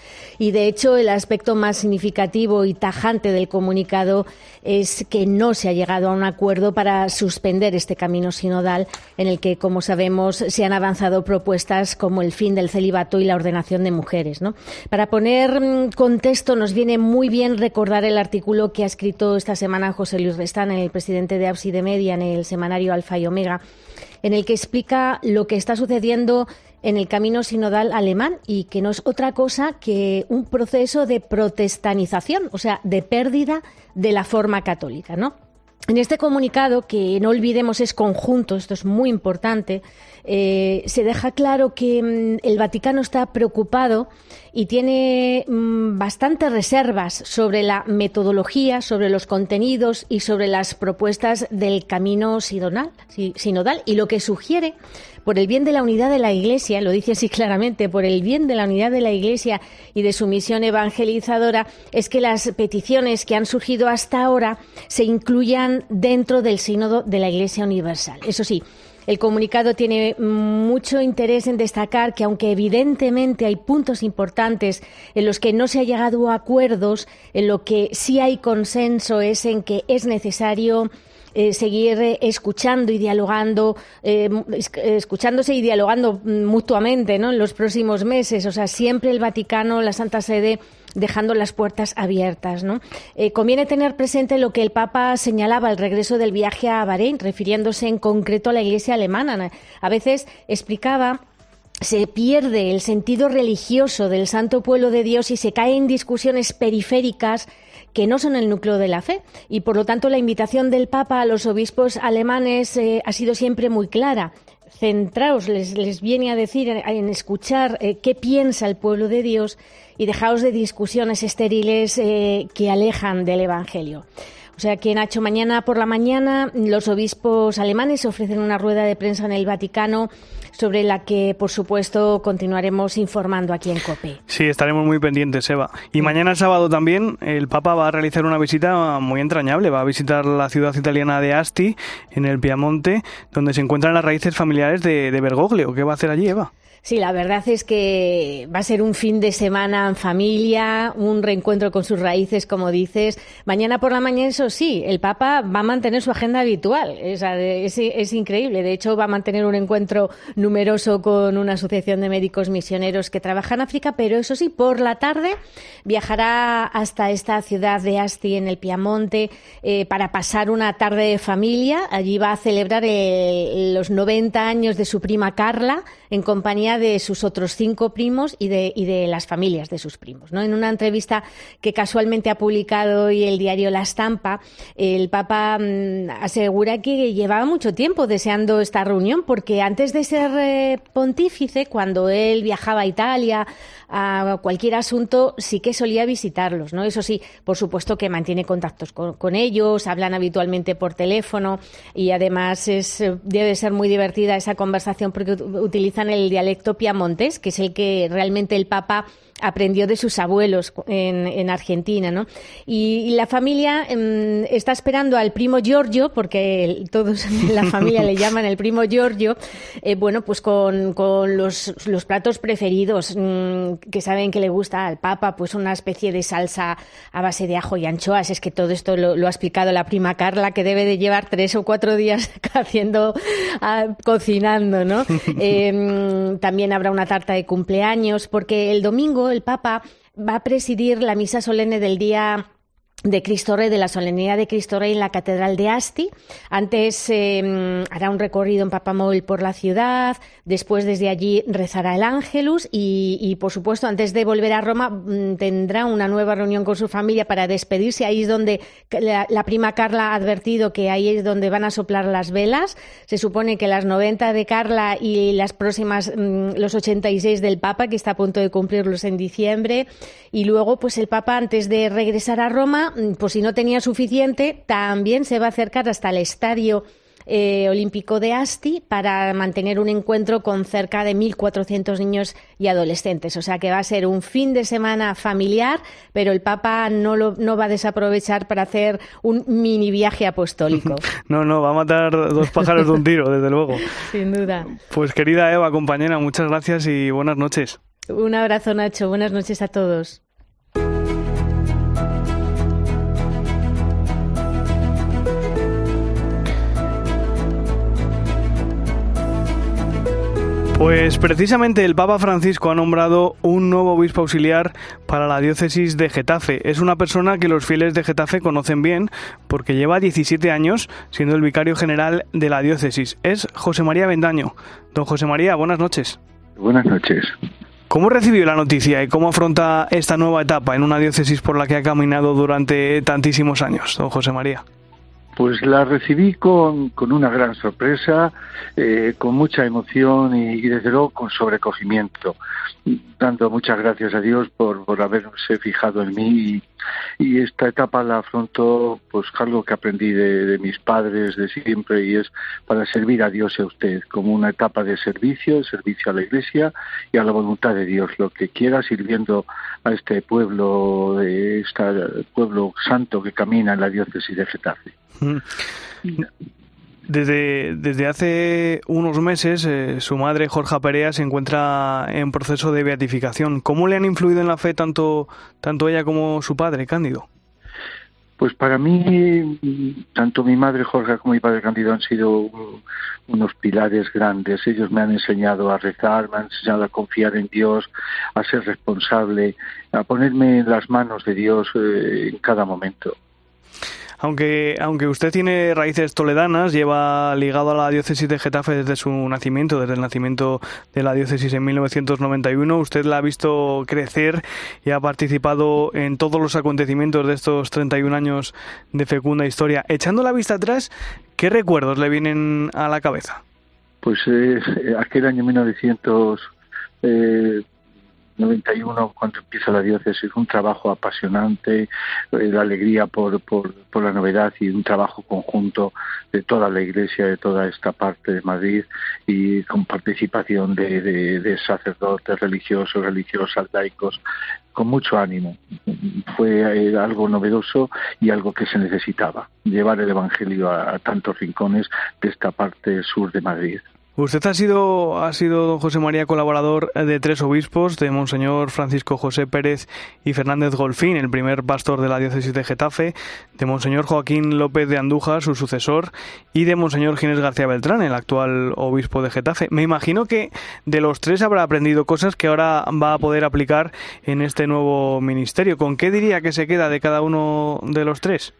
Y de hecho, el aspecto más significativo y tajante del comunicado es que no se ha llegado a un acuerdo para suspender este camino sinodal en el que, como sabemos, se han avanzado propuestas como el fin del celibato y la ordenación de mujeres. Para poner mm, contexto, nos viene muy bien recordar el artículo que ha escrito esta semana José Luis Restán, el presidente de de Media, en el semanario Alfa y Omega, en el que explica lo que está sucediendo en el camino sinodal alemán y que no es otra cosa que un proceso de protestanización, o sea, de pérdida de la forma católica, ¿no? En este comunicado, que no olvidemos es conjunto, esto es muy importante, eh, se deja claro que mm, el Vaticano está preocupado y tiene mm, bastantes reservas sobre la metodología, sobre los contenidos y sobre las propuestas del camino sinodal, sinodal y lo que sugiere por el bien de la unidad de la Iglesia, lo dice así [LAUGHS] claramente, por el bien de la unidad de la Iglesia y de su misión evangelizadora, es que las peticiones que han surgido hasta ahora se incluyan dentro del sínodo de la Iglesia Universal. Eso sí, el comunicado tiene mucho interés en destacar que, aunque evidentemente hay puntos importantes en los que no se ha llegado a acuerdos, en lo que sí hay consenso es en que es necesario eh, seguir eh, escuchando y dialogando, eh, escuchándose y dialogando mutuamente ¿no? en los próximos meses. O sea, siempre el Vaticano, la Santa Sede, dejando las puertas abiertas. ¿no? conviene tener presente lo que el Papa señalaba al regreso del viaje a Bahrein, refiriéndose en concreto a la Iglesia alemana. A veces explicaba se pierde el sentido religioso del santo pueblo de Dios y se cae en discusiones periféricas que no son el núcleo de la fe. Y por lo tanto la invitación del Papa a los obispos alemanes eh, ha sido siempre muy clara. Centraos, les, viene a decir en, escuchar eh, qué piensa el pueblo de Dios y dejaos de discusiones estériles eh, que alejan del Evangelio. O sea que Nacho, mañana por la mañana los obispos alemanes ofrecen una rueda de prensa en el Vaticano sobre la que, por supuesto, continuaremos informando aquí en COPE. Sí, estaremos muy pendientes, Eva. Y mañana sábado también el Papa va a realizar una visita muy entrañable. Va a visitar la ciudad italiana de Asti, en el Piamonte, donde se encuentran las raíces familiares de, de Bergoglio. ¿Qué va a hacer allí, Eva? Sí, la verdad es que va a ser un fin de semana en familia, un reencuentro con sus raíces, como dices. Mañana por la mañana, eso sí, el Papa va a mantener su agenda habitual. Es, es, increíble. De hecho, va a mantener un encuentro numeroso con una asociación de médicos misioneros que trabaja en África, pero eso sí, por la tarde viajará hasta esta ciudad de Asti, en el Piamonte, eh, para pasar una tarde de familia. Allí va a celebrar los 90 años de su prima Carla en compañía de sus otros cinco primos y de, y de las familias de sus primos. ¿no? En una entrevista que casualmente ha publicado hoy el diario La Estampa, el Papa mm, asegura que llevaba mucho tiempo deseando esta reunión porque antes de ser eh, pontífice, cuando él viajaba a Italia a cualquier asunto, sí que solía visitarlos. ¿no? Eso sí, por supuesto que mantiene contactos con, con ellos, hablan habitualmente por teléfono y además es, debe ser muy divertida esa conversación porque utilizan el dialecto Piamontes, que es el que realmente el Papa aprendió de sus abuelos en, Argentina, ¿no? Y, la familia em, está esperando al primo Giorgio, porque todos en la familia le llaman el primo Giorgio, eh, bueno, pues con, los, platos preferidos mm, que saben que le gusta al Papa, pues una especie de salsa a base de ajo y anchoas. Es que todo esto lo, ha explicado la prima Carla, que debe de llevar tres o cuatro días [LAUGHS] haciendo, ah, cocinando, ¿no? [LAUGHS] Em, también habrá una tarta de cumpleaños, porque el domingo el Papa va a presidir la misa solemne del día de Cristo Rey, de la solemnidad de Cristo Rey en la Catedral de Asti. Antes em, hará un recorrido en Papamóvil por la ciudad, después desde allí rezará el Ángelus y, por supuesto, antes de volver a Roma mm, tendrá una nueva reunión con su familia para despedirse. Ahí es donde la, prima Carla ha advertido que ahí es donde van a soplar las velas. Se supone que las 90 de Carla y las próximas, mm, los 86 del Papa, que está a punto de cumplirlos en diciembre. Y luego, pues el Papa, antes de regresar a Roma, Mm, pues si no tenía suficiente, también se va a acercar hasta el estadio eh, olímpico de Asti para mantener un encuentro con cerca de 1.400 niños y adolescentes. O sea que va a ser un fin de semana familiar, pero el Papa no, lo, no va a desaprovechar para hacer un mini viaje apostólico. [LAUGHS] No, no, va a matar dos pájaros de un tiro, desde luego. [LAUGHS] Sin duda. Pues querida Eva, compañera, muchas gracias y buenas noches. Un abrazo, Nacho. Buenas noches a todos. Pues precisamente el Papa Francisco ha nombrado un nuevo obispo auxiliar para la diócesis de Getafe. Es una persona que los fieles de Getafe conocen bien porque lleva 17 años siendo el vicario general de la diócesis. Es José María Bendaño. Don José María, buenas noches. Buenas noches. ¿Cómo recibió la noticia y cómo afronta esta nueva etapa en una diócesis por la que ha caminado durante tantísimos años, don José María? Pues la recibí con, con una gran sorpresa, eh, con mucha emoción y, desde luego con sobrecogimiento. Dando muchas gracias a Dios por, por haberse fijado en mí y, esta etapa la afronto pues algo que aprendí de, mis padres de siempre y es para servir a Dios y a usted como una etapa de servicio, de servicio a la Iglesia y a la voluntad de Dios, lo que quiera sirviendo a este pueblo, este pueblo santo que camina en la diócesis de Getafe. Desde, desde hace unos meses, eh, su madre, Jorge Perea, se encuentra en proceso de beatificación. ¿Cómo le han influido en la fe tanto, tanto ella como su padre, Cándido? Pues para mí, tanto mi madre Jorge como mi padre Cándido han sido unos pilares grandes. Ellos me han enseñado a rezar, me han enseñado a confiar en Dios, a ser responsable, a ponerme en las manos de Dios eh, en cada momento. Aunque, aunque usted tiene raíces toledanas, lleva ligado a la diócesis de Getafe desde su nacimiento, desde el nacimiento de la diócesis en 1991. Usted la ha visto crecer y ha participado en todos los acontecimientos de estos 31 años de fecunda historia. Echando la vista atrás, ¿qué recuerdos le vienen a la cabeza? Pues eh, aquel año 1900 eh, 91 cuando empieza la diócesis, un trabajo apasionante, eh, la alegría por, por, la novedad y un trabajo conjunto de toda la iglesia, de toda esta parte de Madrid y con participación de, de, de sacerdotes religiosos, religiosas, laicos, con mucho ánimo. Fue eh, algo novedoso y algo que se necesitaba, llevar el Evangelio a tantos rincones de esta parte sur de Madrid. Usted ha sido, ha sido, don José María, colaborador de tres obispos, de Monseñor Francisco José Pérez y Fernández Golfín, el primer pastor de la diócesis de Getafe, de Monseñor Joaquín López de Andújar, su sucesor, y de Monseñor Ginés García Beltrán, el actual obispo de Getafe. Me imagino que de los tres habrá aprendido cosas que ahora va a poder aplicar en este nuevo ministerio. ¿Con qué diría que se queda de cada uno de los tres?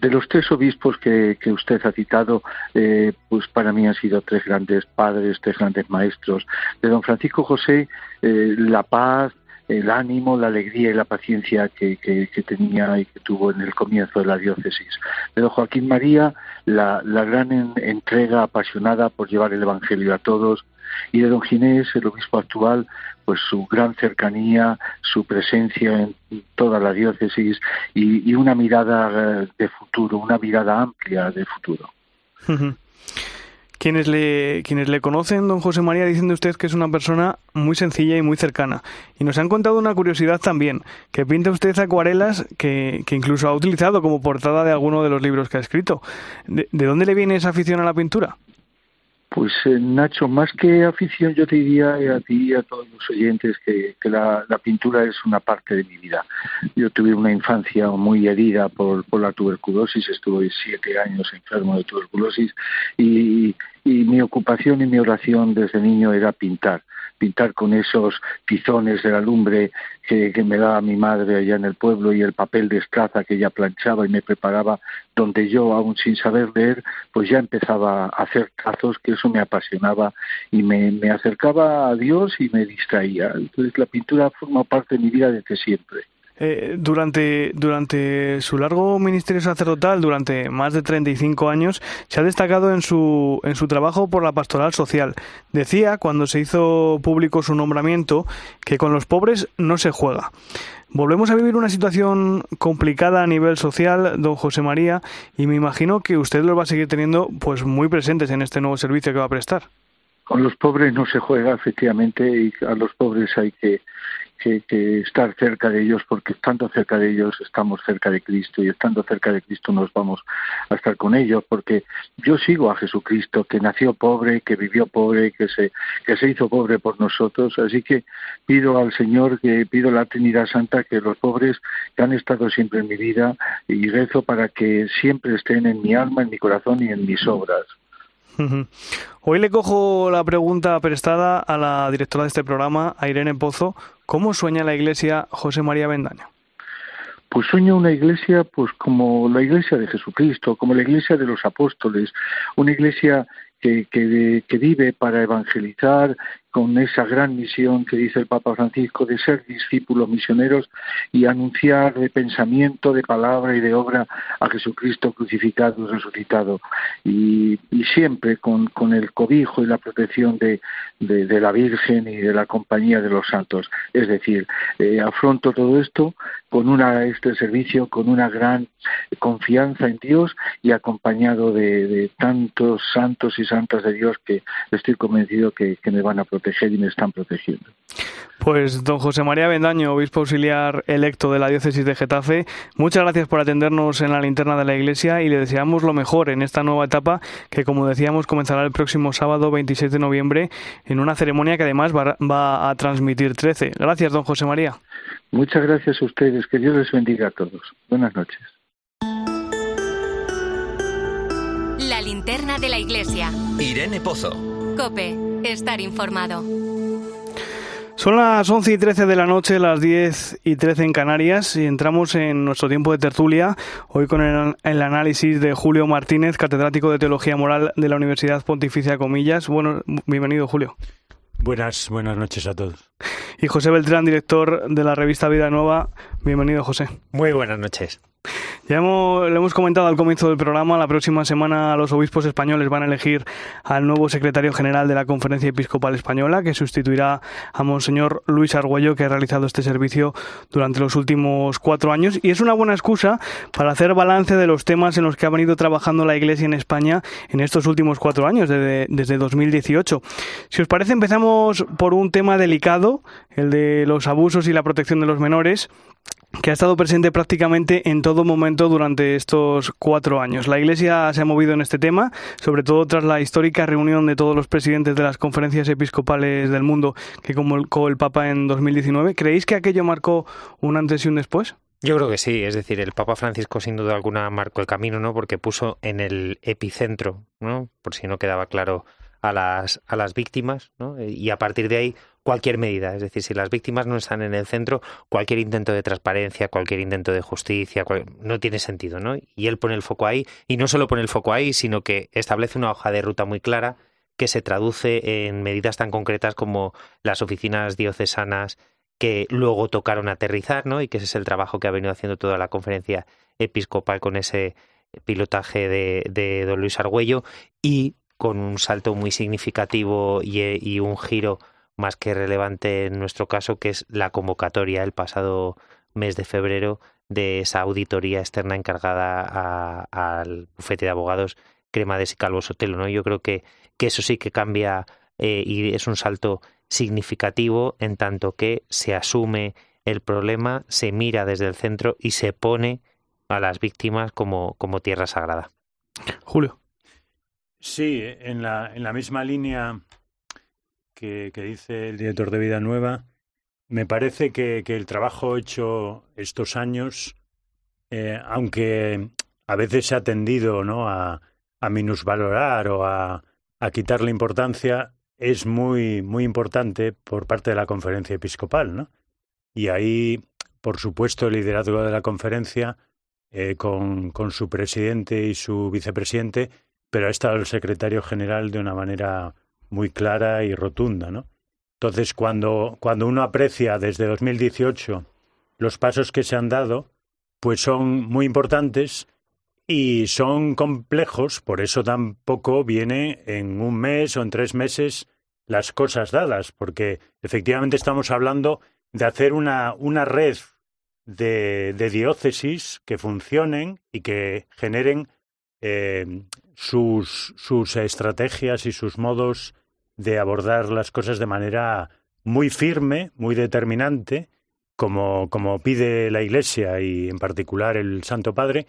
De los tres obispos que, que usted ha citado, eh, pues para mí han sido tres grandes padres, tres grandes maestros. De don Francisco José, eh, la paz, el ánimo, la alegría y la paciencia que, que, tenía y que tuvo en el comienzo de la diócesis. De don Joaquín María, la, la gran en, entrega apasionada por llevar el Evangelio a todos. Y de don Ginés, el obispo actual, pues su gran cercanía, su presencia en toda la diócesis y, una mirada de futuro, una mirada amplia de futuro. Quienes le, quienes le conocen, don José María, dicen de usted que es una persona muy sencilla y muy cercana. Y nos han contado una curiosidad también, que pinta usted acuarelas que, que incluso ha utilizado como portada de alguno de los libros que ha escrito. ¿De, de dónde le viene esa afición a la pintura? Pues eh, Nacho, más que afición, yo te diría a ti y a todos los oyentes que, la, pintura es una parte de mi vida. Yo tuve una infancia muy herida por, la tuberculosis, estuve siete años enfermo de tuberculosis y mi ocupación y mi oración desde niño era pintar pintar con esos tizones de la lumbre que, me daba mi madre allá en el pueblo y el papel de estraza que ella planchaba y me preparaba, donde yo, aún sin saber leer, pues ya empezaba a hacer trazos, que eso me apasionaba y me, me acercaba a Dios y me distraía. Entonces la pintura forma parte de mi vida desde siempre. Eh, durante, durante su largo ministerio sacerdotal, durante más de 35 años, se ha destacado en su, en su trabajo por la pastoral social. Decía, cuando se hizo público su nombramiento, que con los pobres no se juega. Volvemos a vivir una situación complicada a nivel social, don José María, y me imagino que usted los va a seguir teniendo pues muy presentes en este nuevo servicio que va a prestar. Con los pobres no se juega, efectivamente, y a los pobres hay que que, estar cerca de ellos, porque estando cerca de ellos estamos cerca de Cristo y estando cerca de Cristo nos vamos a estar con ellos, porque yo sigo a Jesucristo, que nació pobre, que vivió pobre, que se, que se hizo pobre por nosotros, así que pido al Señor, que pido a la Trinidad Santa, que los pobres que han estado siempre en mi vida y rezo para que siempre estén en mi alma, en mi corazón y en mis obras. Hoy le cojo la pregunta prestada a la directora de este programa, a Irene Pozo. ¿Cómo sueña la iglesia José María Bendaño? Pues sueña una iglesia pues como la iglesia de Jesucristo, como la iglesia de los apóstoles, una iglesia que, vive para evangelizar con esa gran misión que dice el Papa Francisco de ser discípulos misioneros y anunciar de pensamiento, de palabra y de obra a Jesucristo crucificado y resucitado. Y, siempre con, el cobijo y la protección de, de, de, la Virgen y de la compañía de los santos. Es decir, eh, afronto todo esto con una, este servicio con una gran confianza en Dios y acompañado de, de tantos santos y santas de Dios que estoy convencido que, que me van a proteger y me están protegiendo. Pues don José María Bendaño, obispo auxiliar electo de la diócesis de Getafe, muchas gracias por atendernos en la linterna de la iglesia y le deseamos lo mejor en esta nueva etapa que, como decíamos, comenzará el próximo sábado 26 de noviembre en una ceremonia que además va, va a transmitir 13. Gracias, don José María. Muchas gracias a ustedes. Que Dios les bendiga a todos. Buenas noches. La linterna de la iglesia. Irene Pozo. Cope, estar informado. Son las 11 y 13 de la noche, las 10 y 13 en Canarias, y entramos en nuestro tiempo de tertulia, hoy con el, el, análisis de Julio Martínez, catedrático de Teología Moral de la Universidad Pontificia Comillas. Bueno, bienvenido, Julio. Buenas, buenas noches a todos. Y José Beltrán, director de la revista Vida Nueva. Bienvenido, José. Muy buenas noches. Ya hemos, lo hemos comentado al comienzo del programa, la próxima semana los obispos españoles van a elegir al nuevo secretario general de la Conferencia Episcopal Española, que sustituirá a Monseñor Luis Argüello, que ha realizado este servicio durante los últimos cuatro años. Y es una buena excusa para hacer balance de los temas en los que ha venido trabajando la Iglesia en España en estos últimos cuatro años, desde, desde 2018. Si os parece, empezamos por un tema delicado, el de los abusos y la protección de los menores que ha estado presente prácticamente en todo momento durante estos cuatro años. La Iglesia se ha movido en este tema, sobre todo tras la histórica reunión de todos los presidentes de las conferencias episcopales del mundo que convocó el Papa en 2019. ¿Creéis que aquello marcó un antes y un después? Yo creo que sí, es decir, el Papa Francisco sin duda alguna marcó el camino, ¿no? Porque puso en el epicentro, ¿no? Por si no quedaba claro a las a las víctimas, ¿no? Y a partir de ahí cualquier medida. Es decir, si las víctimas no están en el centro, cualquier intento de transparencia, cualquier intento de justicia, no tiene sentido, ¿no? Y él pone el foco ahí, y no solo pone el foco ahí, sino que establece una hoja de ruta muy clara que se traduce en medidas tan concretas como las oficinas diocesanas que luego tocaron aterrizar, ¿no? Y que ese es el trabajo que ha venido haciendo toda la conferencia episcopal con ese pilotaje de, don Luis Argüello y con un salto muy significativo y un giro más que relevante en nuestro caso, que es la convocatoria el pasado mes de febrero de esa auditoría externa encargada al bufete de abogados Cremades y Calvo Sotelo. ¿no? Yo creo que, que eso sí que cambia eh, y es un salto significativo en tanto que se asume el problema, se mira desde el centro y se pone a las víctimas como, como tierra sagrada. Julio. Sí, en la, en la misma línea que, dice el director de Vida Nueva, me parece que, el trabajo hecho estos años, eh, aunque a veces se ha tendido ¿no? a, a minusvalorar o a, a quitarle importancia, es muy, muy importante por parte de la conferencia episcopal, ¿no? Y ahí, por supuesto, el liderazgo de la conferencia, eh, con, con, su presidente y su vicepresidente, pero ha estado el secretario general de una manera muy clara y rotunda, ¿no? Entonces, cuando, cuando uno aprecia desde 2018 los pasos que se han dado, pues son muy importantes y son complejos, por eso tampoco viene en un mes o en tres meses las cosas dadas, porque efectivamente estamos hablando de hacer una, una red de, de diócesis que funcionen y que generen eh, sus, sus estrategias y sus modos de abordar las cosas de manera muy firme, muy determinante, como, como pide la Iglesia y en particular el Santo Padre,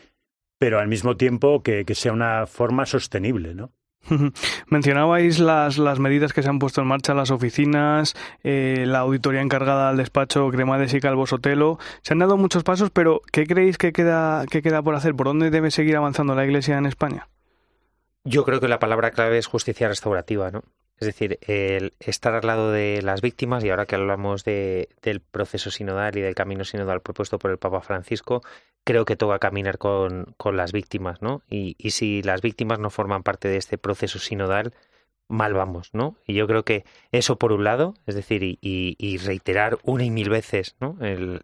pero al mismo tiempo que, que sea una forma sostenible, ¿no? [LAUGHS] Mencionabais las, las medidas que se han puesto en marcha, las oficinas, eh, la auditoría encargada al despacho Cremades y Calvo Sotelo. Se han dado muchos pasos, pero ¿qué creéis que queda, que queda por hacer? ¿Por dónde debe seguir avanzando la Iglesia en España? Yo creo que la palabra clave es justicia restaurativa, ¿no? Es decir, el estar al lado de las víctimas, y ahora que hablamos de, del proceso sinodal y del camino sinodal propuesto por el Papa Francisco, creo que toca caminar con, con las víctimas, ¿no? Y, y si las víctimas no forman parte de este proceso sinodal, mal vamos, ¿no? Y yo creo que eso por un lado, es decir, y, reiterar una y mil veces, ¿no?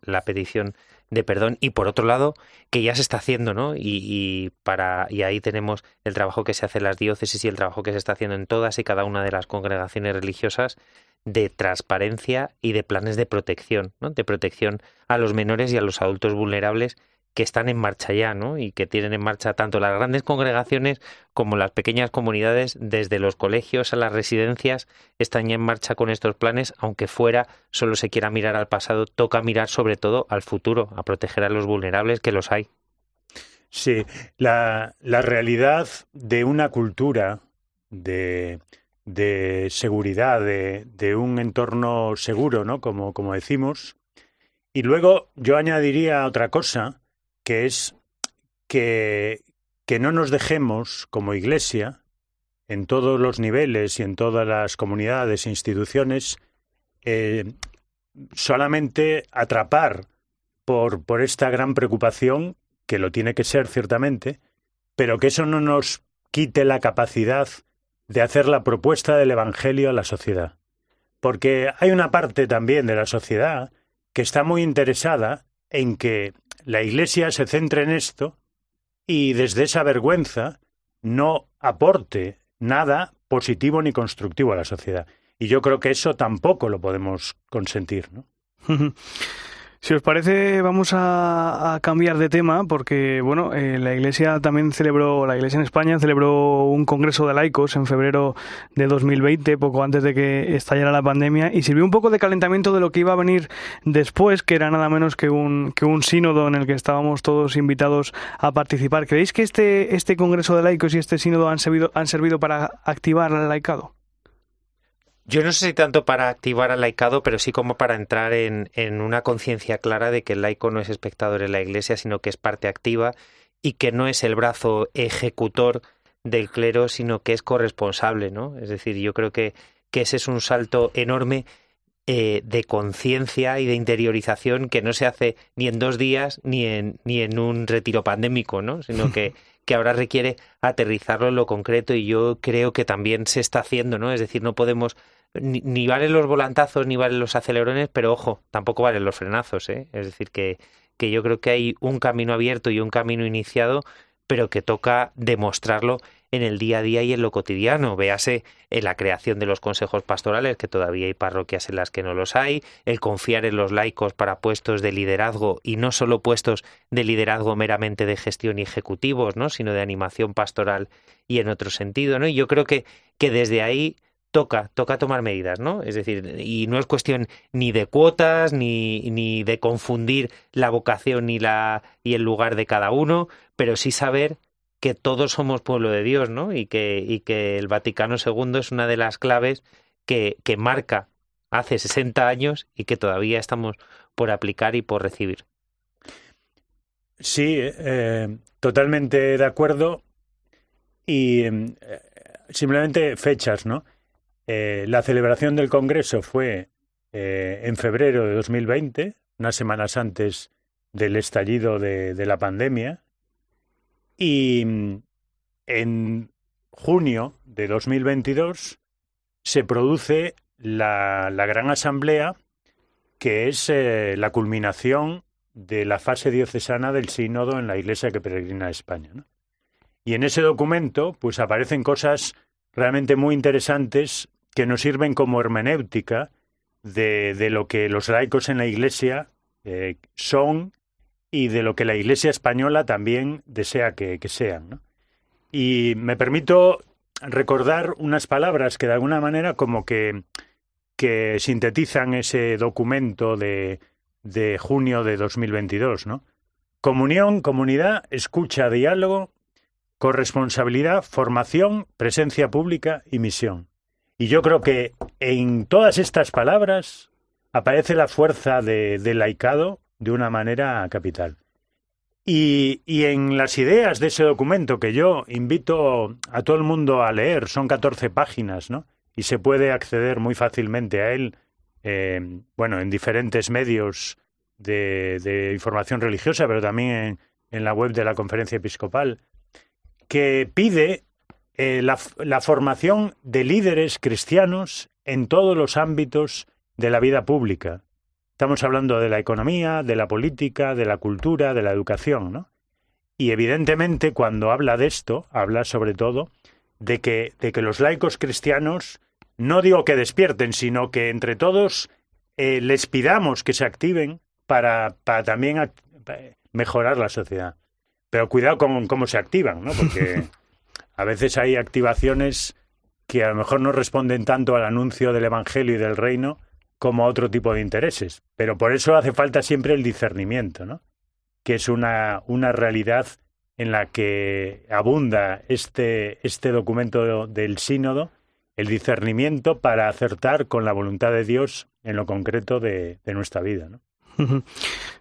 La petición de perdón y por otro lado que ya se está haciendo no y, para y ahí tenemos el trabajo que se hace en las diócesis y el trabajo que se está haciendo en todas y cada una de las congregaciones religiosas de transparencia y de planes de protección no de protección a los menores y a los adultos vulnerables que están en marcha ya, ¿no? Y que tienen en marcha tanto las grandes congregaciones como las pequeñas comunidades, desde los colegios a las residencias, están ya en marcha con estos planes, aunque fuera solo se quiera mirar al pasado, toca mirar sobre todo al futuro, a proteger a los vulnerables, que los hay. Sí, la, la realidad de una cultura de, de seguridad, de, de, un entorno seguro, ¿no? Como, como decimos. Y luego yo añadiría otra cosa, que es que, que no nos dejemos como Iglesia, en todos los niveles y en todas las comunidades e instituciones, eh, solamente atrapar por, por esta gran preocupación, que lo tiene que ser ciertamente, pero que eso no nos quite la capacidad de hacer la propuesta del Evangelio a la sociedad. Porque hay una parte también de la sociedad que está muy interesada en que la Iglesia se centre en esto y desde esa vergüenza no aporte nada positivo ni constructivo a la sociedad. Y yo creo que eso tampoco lo podemos consentir, ¿no? [LAUGHS] Si os parece, vamos a, cambiar de tema porque, bueno, eh, la Iglesia también celebró, la Iglesia en España celebró un congreso de laicos en febrero de 2020, poco antes de que estallara la pandemia, y sirvió un poco de calentamiento de lo que iba a venir después, que era nada menos que un, que un sínodo en el que estábamos todos invitados a participar. ¿Creéis que este, este congreso de laicos y este sínodo han servido, han servido para activar el laicado? Yo no sé si tanto para activar al laicado, pero sí como para entrar en, en una conciencia clara de que el laico no es espectador en la iglesia, sino que es parte activa y que no es el brazo ejecutor del clero, sino que es corresponsable, ¿no? Es decir, yo creo que, que ese es un salto enorme eh, de conciencia y de interiorización que no se hace ni en dos días ni en, ni en un retiro pandémico, ¿no? Sino que, [LAUGHS] que ahora requiere aterrizarlo en lo concreto y yo creo que también se está haciendo, ¿no? Es decir, no podemos ni, valen los volantazos ni valen los acelerones, pero ojo, tampoco valen los frenazos, ¿eh? Es decir, que, que yo creo que hay un camino abierto y un camino iniciado, pero que toca demostrarlo en el día a día y en lo cotidiano. Véase en la creación de los consejos pastorales, que todavía hay parroquias en las que no los hay, el confiar en los laicos para puestos de liderazgo y no solo puestos de liderazgo meramente de gestión y ejecutivos, ¿no? sino de animación pastoral y en otro sentido, ¿no? Y yo creo que, que desde ahí toca, toca tomar medidas, ¿no? Es decir, y no es cuestión ni de cuotas, ni, ni de confundir la vocación ni la y el lugar de cada uno, pero sí saber que todos somos pueblo de Dios, ¿no? Y que, y que el Vaticano II es una de las claves que, que marca hace 60 años y que todavía estamos por aplicar y por recibir. Sí, eh, totalmente de acuerdo. Y eh, simplemente fechas, ¿no? Eh, la celebración del Congreso fue eh, en febrero de 2020, unas semanas antes del estallido de, la pandemia, y mm, en junio de 2022 se produce la, gran asamblea que es eh, la culminación de la fase diocesana del sínodo en la iglesia que peregrina a España. Y en ese documento pues aparecen cosas realmente muy interesantes que nos sirven como hermenéutica de, de lo que los laicos en la Iglesia eh, son y de lo que la Iglesia española también desea que, sean. Y me permito recordar unas palabras que de alguna manera como que, que sintetizan ese documento de, de junio de 2022, ¿no? Comunión, comunidad, escucha, diálogo, corresponsabilidad, formación, presencia pública y misión. Y yo creo que en todas estas palabras aparece la fuerza de, del laicado de una manera capital. Y, y, en las ideas de ese documento que yo invito a todo el mundo a leer, son 14 páginas, ¿no? Y se puede acceder muy fácilmente a él, eh, bueno, en diferentes medios de, de, información religiosa, pero también en la web de la Conferencia Episcopal, que pide eh, la, la formación de líderes cristianos en todos los ámbitos de la vida pública. Estamos hablando de la economía, de la política, de la cultura, de la educación, ¿no? Y evidentemente cuando habla de esto, habla sobre todo de que, de que los laicos cristianos, no digo que despierten, sino que entre todos eh, les pidamos que se activen para, para también mejorar la sociedad. Pero cuidado con cómo se activan, ¿no? Porque [LAUGHS] A veces hay activaciones que a lo mejor no responden tanto al anuncio del Evangelio y del Reino como a otro tipo de intereses. Pero por eso hace falta siempre el discernimiento, ¿no? que es una, una realidad en la que abunda este, este documento del sínodo, el discernimiento para acertar con la voluntad de Dios en lo concreto de, de nuestra vida. ¿no?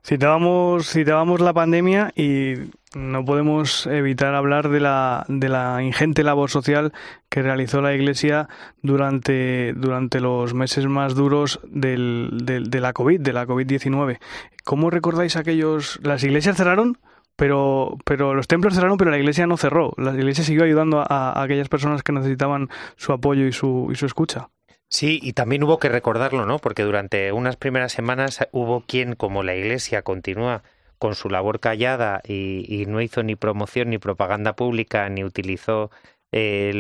Citábamos, citábamos la pandemia y no podemos evitar hablar de la, de la ingente labor social que realizó la Iglesia durante, durante los meses más duros del, de la COVID, de la COVID-19. ¿Cómo recordáis aquellos? Las iglesias cerraron, pero, pero los templos cerraron, pero la iglesia no cerró. La iglesia siguió ayudando a, aquellas personas que necesitaban su apoyo y su, y su escucha. Sí, y también hubo que recordarlo, ¿no? Porque durante unas primeras semanas hubo quien, como la Iglesia, continúa con su labor callada y, no hizo ni promoción ni propaganda pública, ni utilizó eh,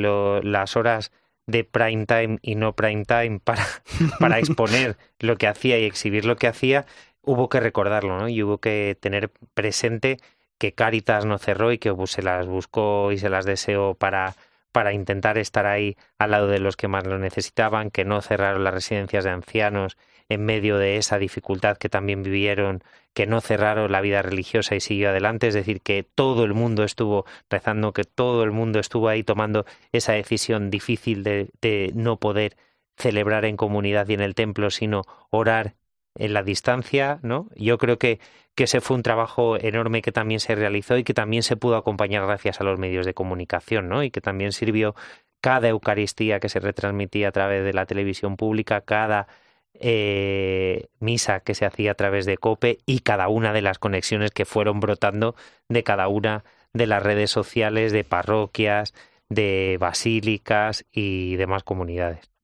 las horas de prime time y no prime time para, [LAUGHS] para exponer lo que hacía y exhibir lo que hacía, hubo que recordarlo, ¿no? Y hubo que tener presente que Caritas no cerró y que se las buscó y se las deseó para para intentar estar ahí al lado de los que más lo necesitaban, que no cerraron las residencias de ancianos en medio de esa dificultad que también vivieron, que no cerraron la vida religiosa y siguió adelante, es decir, que todo el mundo estuvo rezando, que todo el mundo estuvo ahí tomando esa decisión difícil de, de no poder celebrar en comunidad y en el templo, sino orar en la distancia, ¿no? Yo creo que, que ese fue un trabajo enorme que también se realizó y que también se pudo acompañar gracias a los medios de comunicación, ¿no? Y que también sirvió cada Eucaristía que se retransmitía a través de la televisión pública, cada eh, misa que se hacía a través de COPE y cada una de las conexiones que fueron brotando de cada una de las redes sociales, de parroquias, de basílicas y demás comunidades.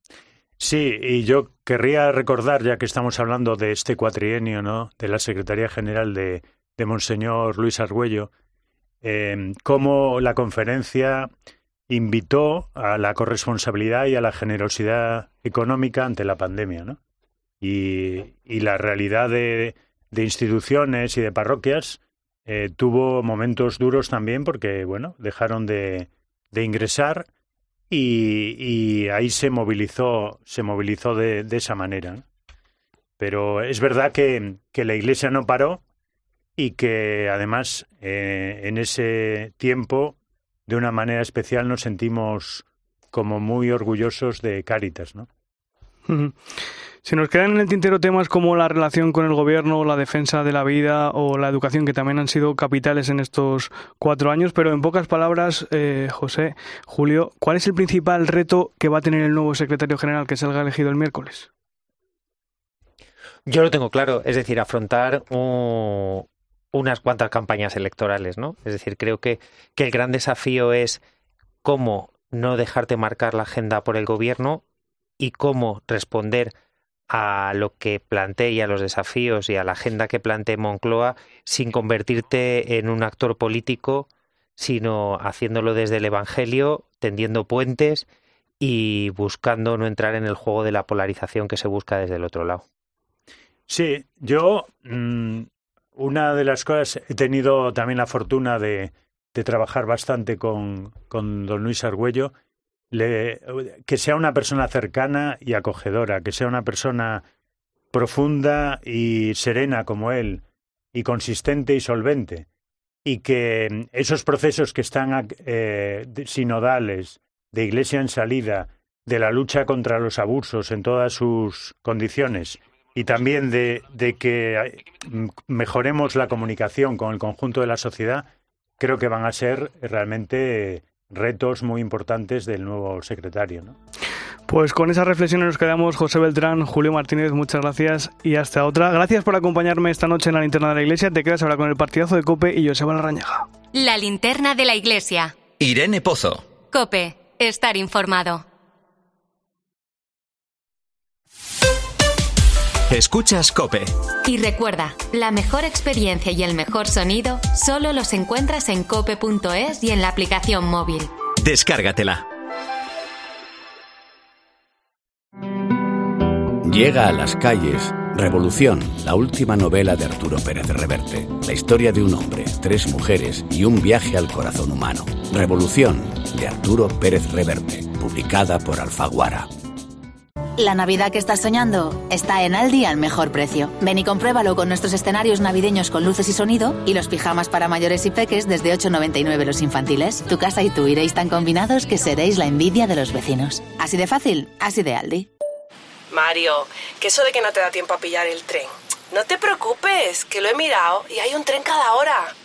Sí, y yo querría recordar, ya que estamos hablando de este cuatrienio, ¿no? de la Secretaría General de, Monseñor Luis Argüello, eh, cómo la conferencia invitó a la corresponsabilidad y a la generosidad económica ante la pandemia, ¿no? Y, y la realidad de, de, instituciones y de parroquias eh, tuvo momentos duros también porque, bueno, dejaron de, de ingresar y, ahí se movilizó, se movilizó de, esa manera. Pero es verdad que, la Iglesia no paró y que además eh, en ese tiempo, de una manera especial, nos sentimos como muy orgullosos de Cáritas, ¿no? [LAUGHS] Se nos quedan en el tintero temas como la relación con el gobierno, la defensa de la vida o la educación, que también han sido capitales en estos cuatro años, pero en pocas palabras, eh, José, Julio, ¿cuál es el principal reto que va a tener el nuevo secretario general que salga elegido el miércoles? Yo lo tengo claro, es decir, afrontar unas cuantas campañas electorales, ¿no? Es decir, creo que, que el gran desafío es cómo no dejarte marcar la agenda por el gobierno y cómo responder a lo que plantee y a los desafíos y a la agenda que plantee Moncloa sin convertirte en un actor político, sino haciéndolo desde el Evangelio, tendiendo puentes y buscando no entrar en el juego de la polarización que se busca desde el otro lado. Sí, yo mm, una de las cosas, he tenido también la fortuna de, de trabajar bastante con, con don Luis Argüello que sea una persona cercana y acogedora, que sea una persona profunda y serena como él, y consistente y solvente, y que esos procesos que están eh, sinodales, de iglesia en salida, de la lucha contra los abusos en todas sus condiciones, y también de, de que mm, mejoremos la comunicación con el conjunto de la sociedad, creo que van a ser realmente retos muy importantes del nuevo secretario. ¿no? Pues con esa reflexión nos quedamos. José Beltrán, Julio Martínez, muchas gracias y hasta otra. Gracias por acompañarme esta noche en la linterna de la iglesia. Te quedas ahora con el partidazo de Cope y Joseba Larrañaga. La linterna de la iglesia. Irene Pozo. Cope, estar informado. Escuchas Cope. Y recuerda, la mejor experiencia y el mejor sonido solo los encuentras en cope.es y en la aplicación móvil. Descárgatela. Llega a las calles Revolución, la última novela de Arturo Pérez Reverte. La historia de un hombre, tres mujeres y un viaje al corazón humano. Revolución, de Arturo Pérez Reverte, publicada por Alfaguara. La Navidad que estás soñando está en Aldi al mejor precio. Ven y compruébalo con nuestros escenarios navideños con luces y sonido y los pijamas para mayores y peques desde 8,99 los infantiles. Tu casa y tú iréis tan combinados que seréis la envidia de los vecinos. Así de fácil, así de Aldi. Mario, que eso de que no te da tiempo a pillar el tren. No te preocupes, que lo he mirado y hay un tren cada hora.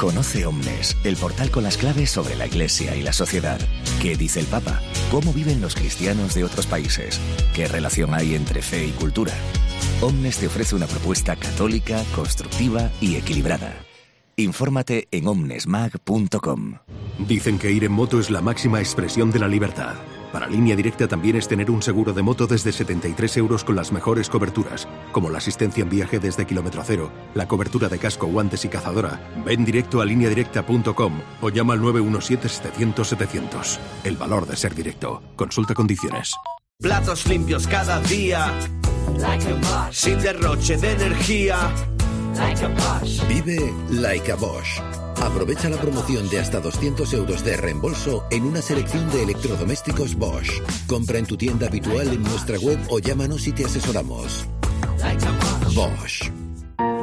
Conoce Omnes, el portal con las claves sobre la Iglesia y la sociedad. ¿Qué dice el Papa? ¿Cómo viven los cristianos de otros países? ¿Qué relación hay entre fe y cultura? Omnes te ofrece una propuesta católica, constructiva y equilibrada. Infórmate en omnesmag.com. Dicen que ir en moto es la máxima expresión de la libertad. Para línea directa también es tener un seguro de moto desde 73 euros con las mejores coberturas, como la asistencia en viaje desde kilómetro cero, la cobertura de casco, guantes y cazadora. Ven directo a lineadirecta.com o llama al 917-700-700. El valor de ser directo. Consulta condiciones. Platos limpios cada día. Sin derroche de energía. Vive like a Bosch. Aprovecha la promoción de hasta 200 euros de reembolso en una selección de electrodomésticos Bosch. Compra en tu tienda habitual en nuestra web o llámanos y te asesoramos. Bosch.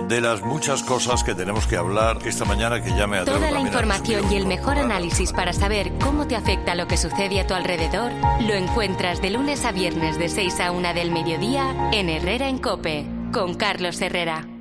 De las muchas cosas que tenemos que hablar esta mañana que ya me Toda la información y el mejor análisis para saber cómo te afecta lo que sucede a tu alrededor lo encuentras de lunes a viernes de 6 a 1 del mediodía en Herrera en Cope con Carlos Herrera.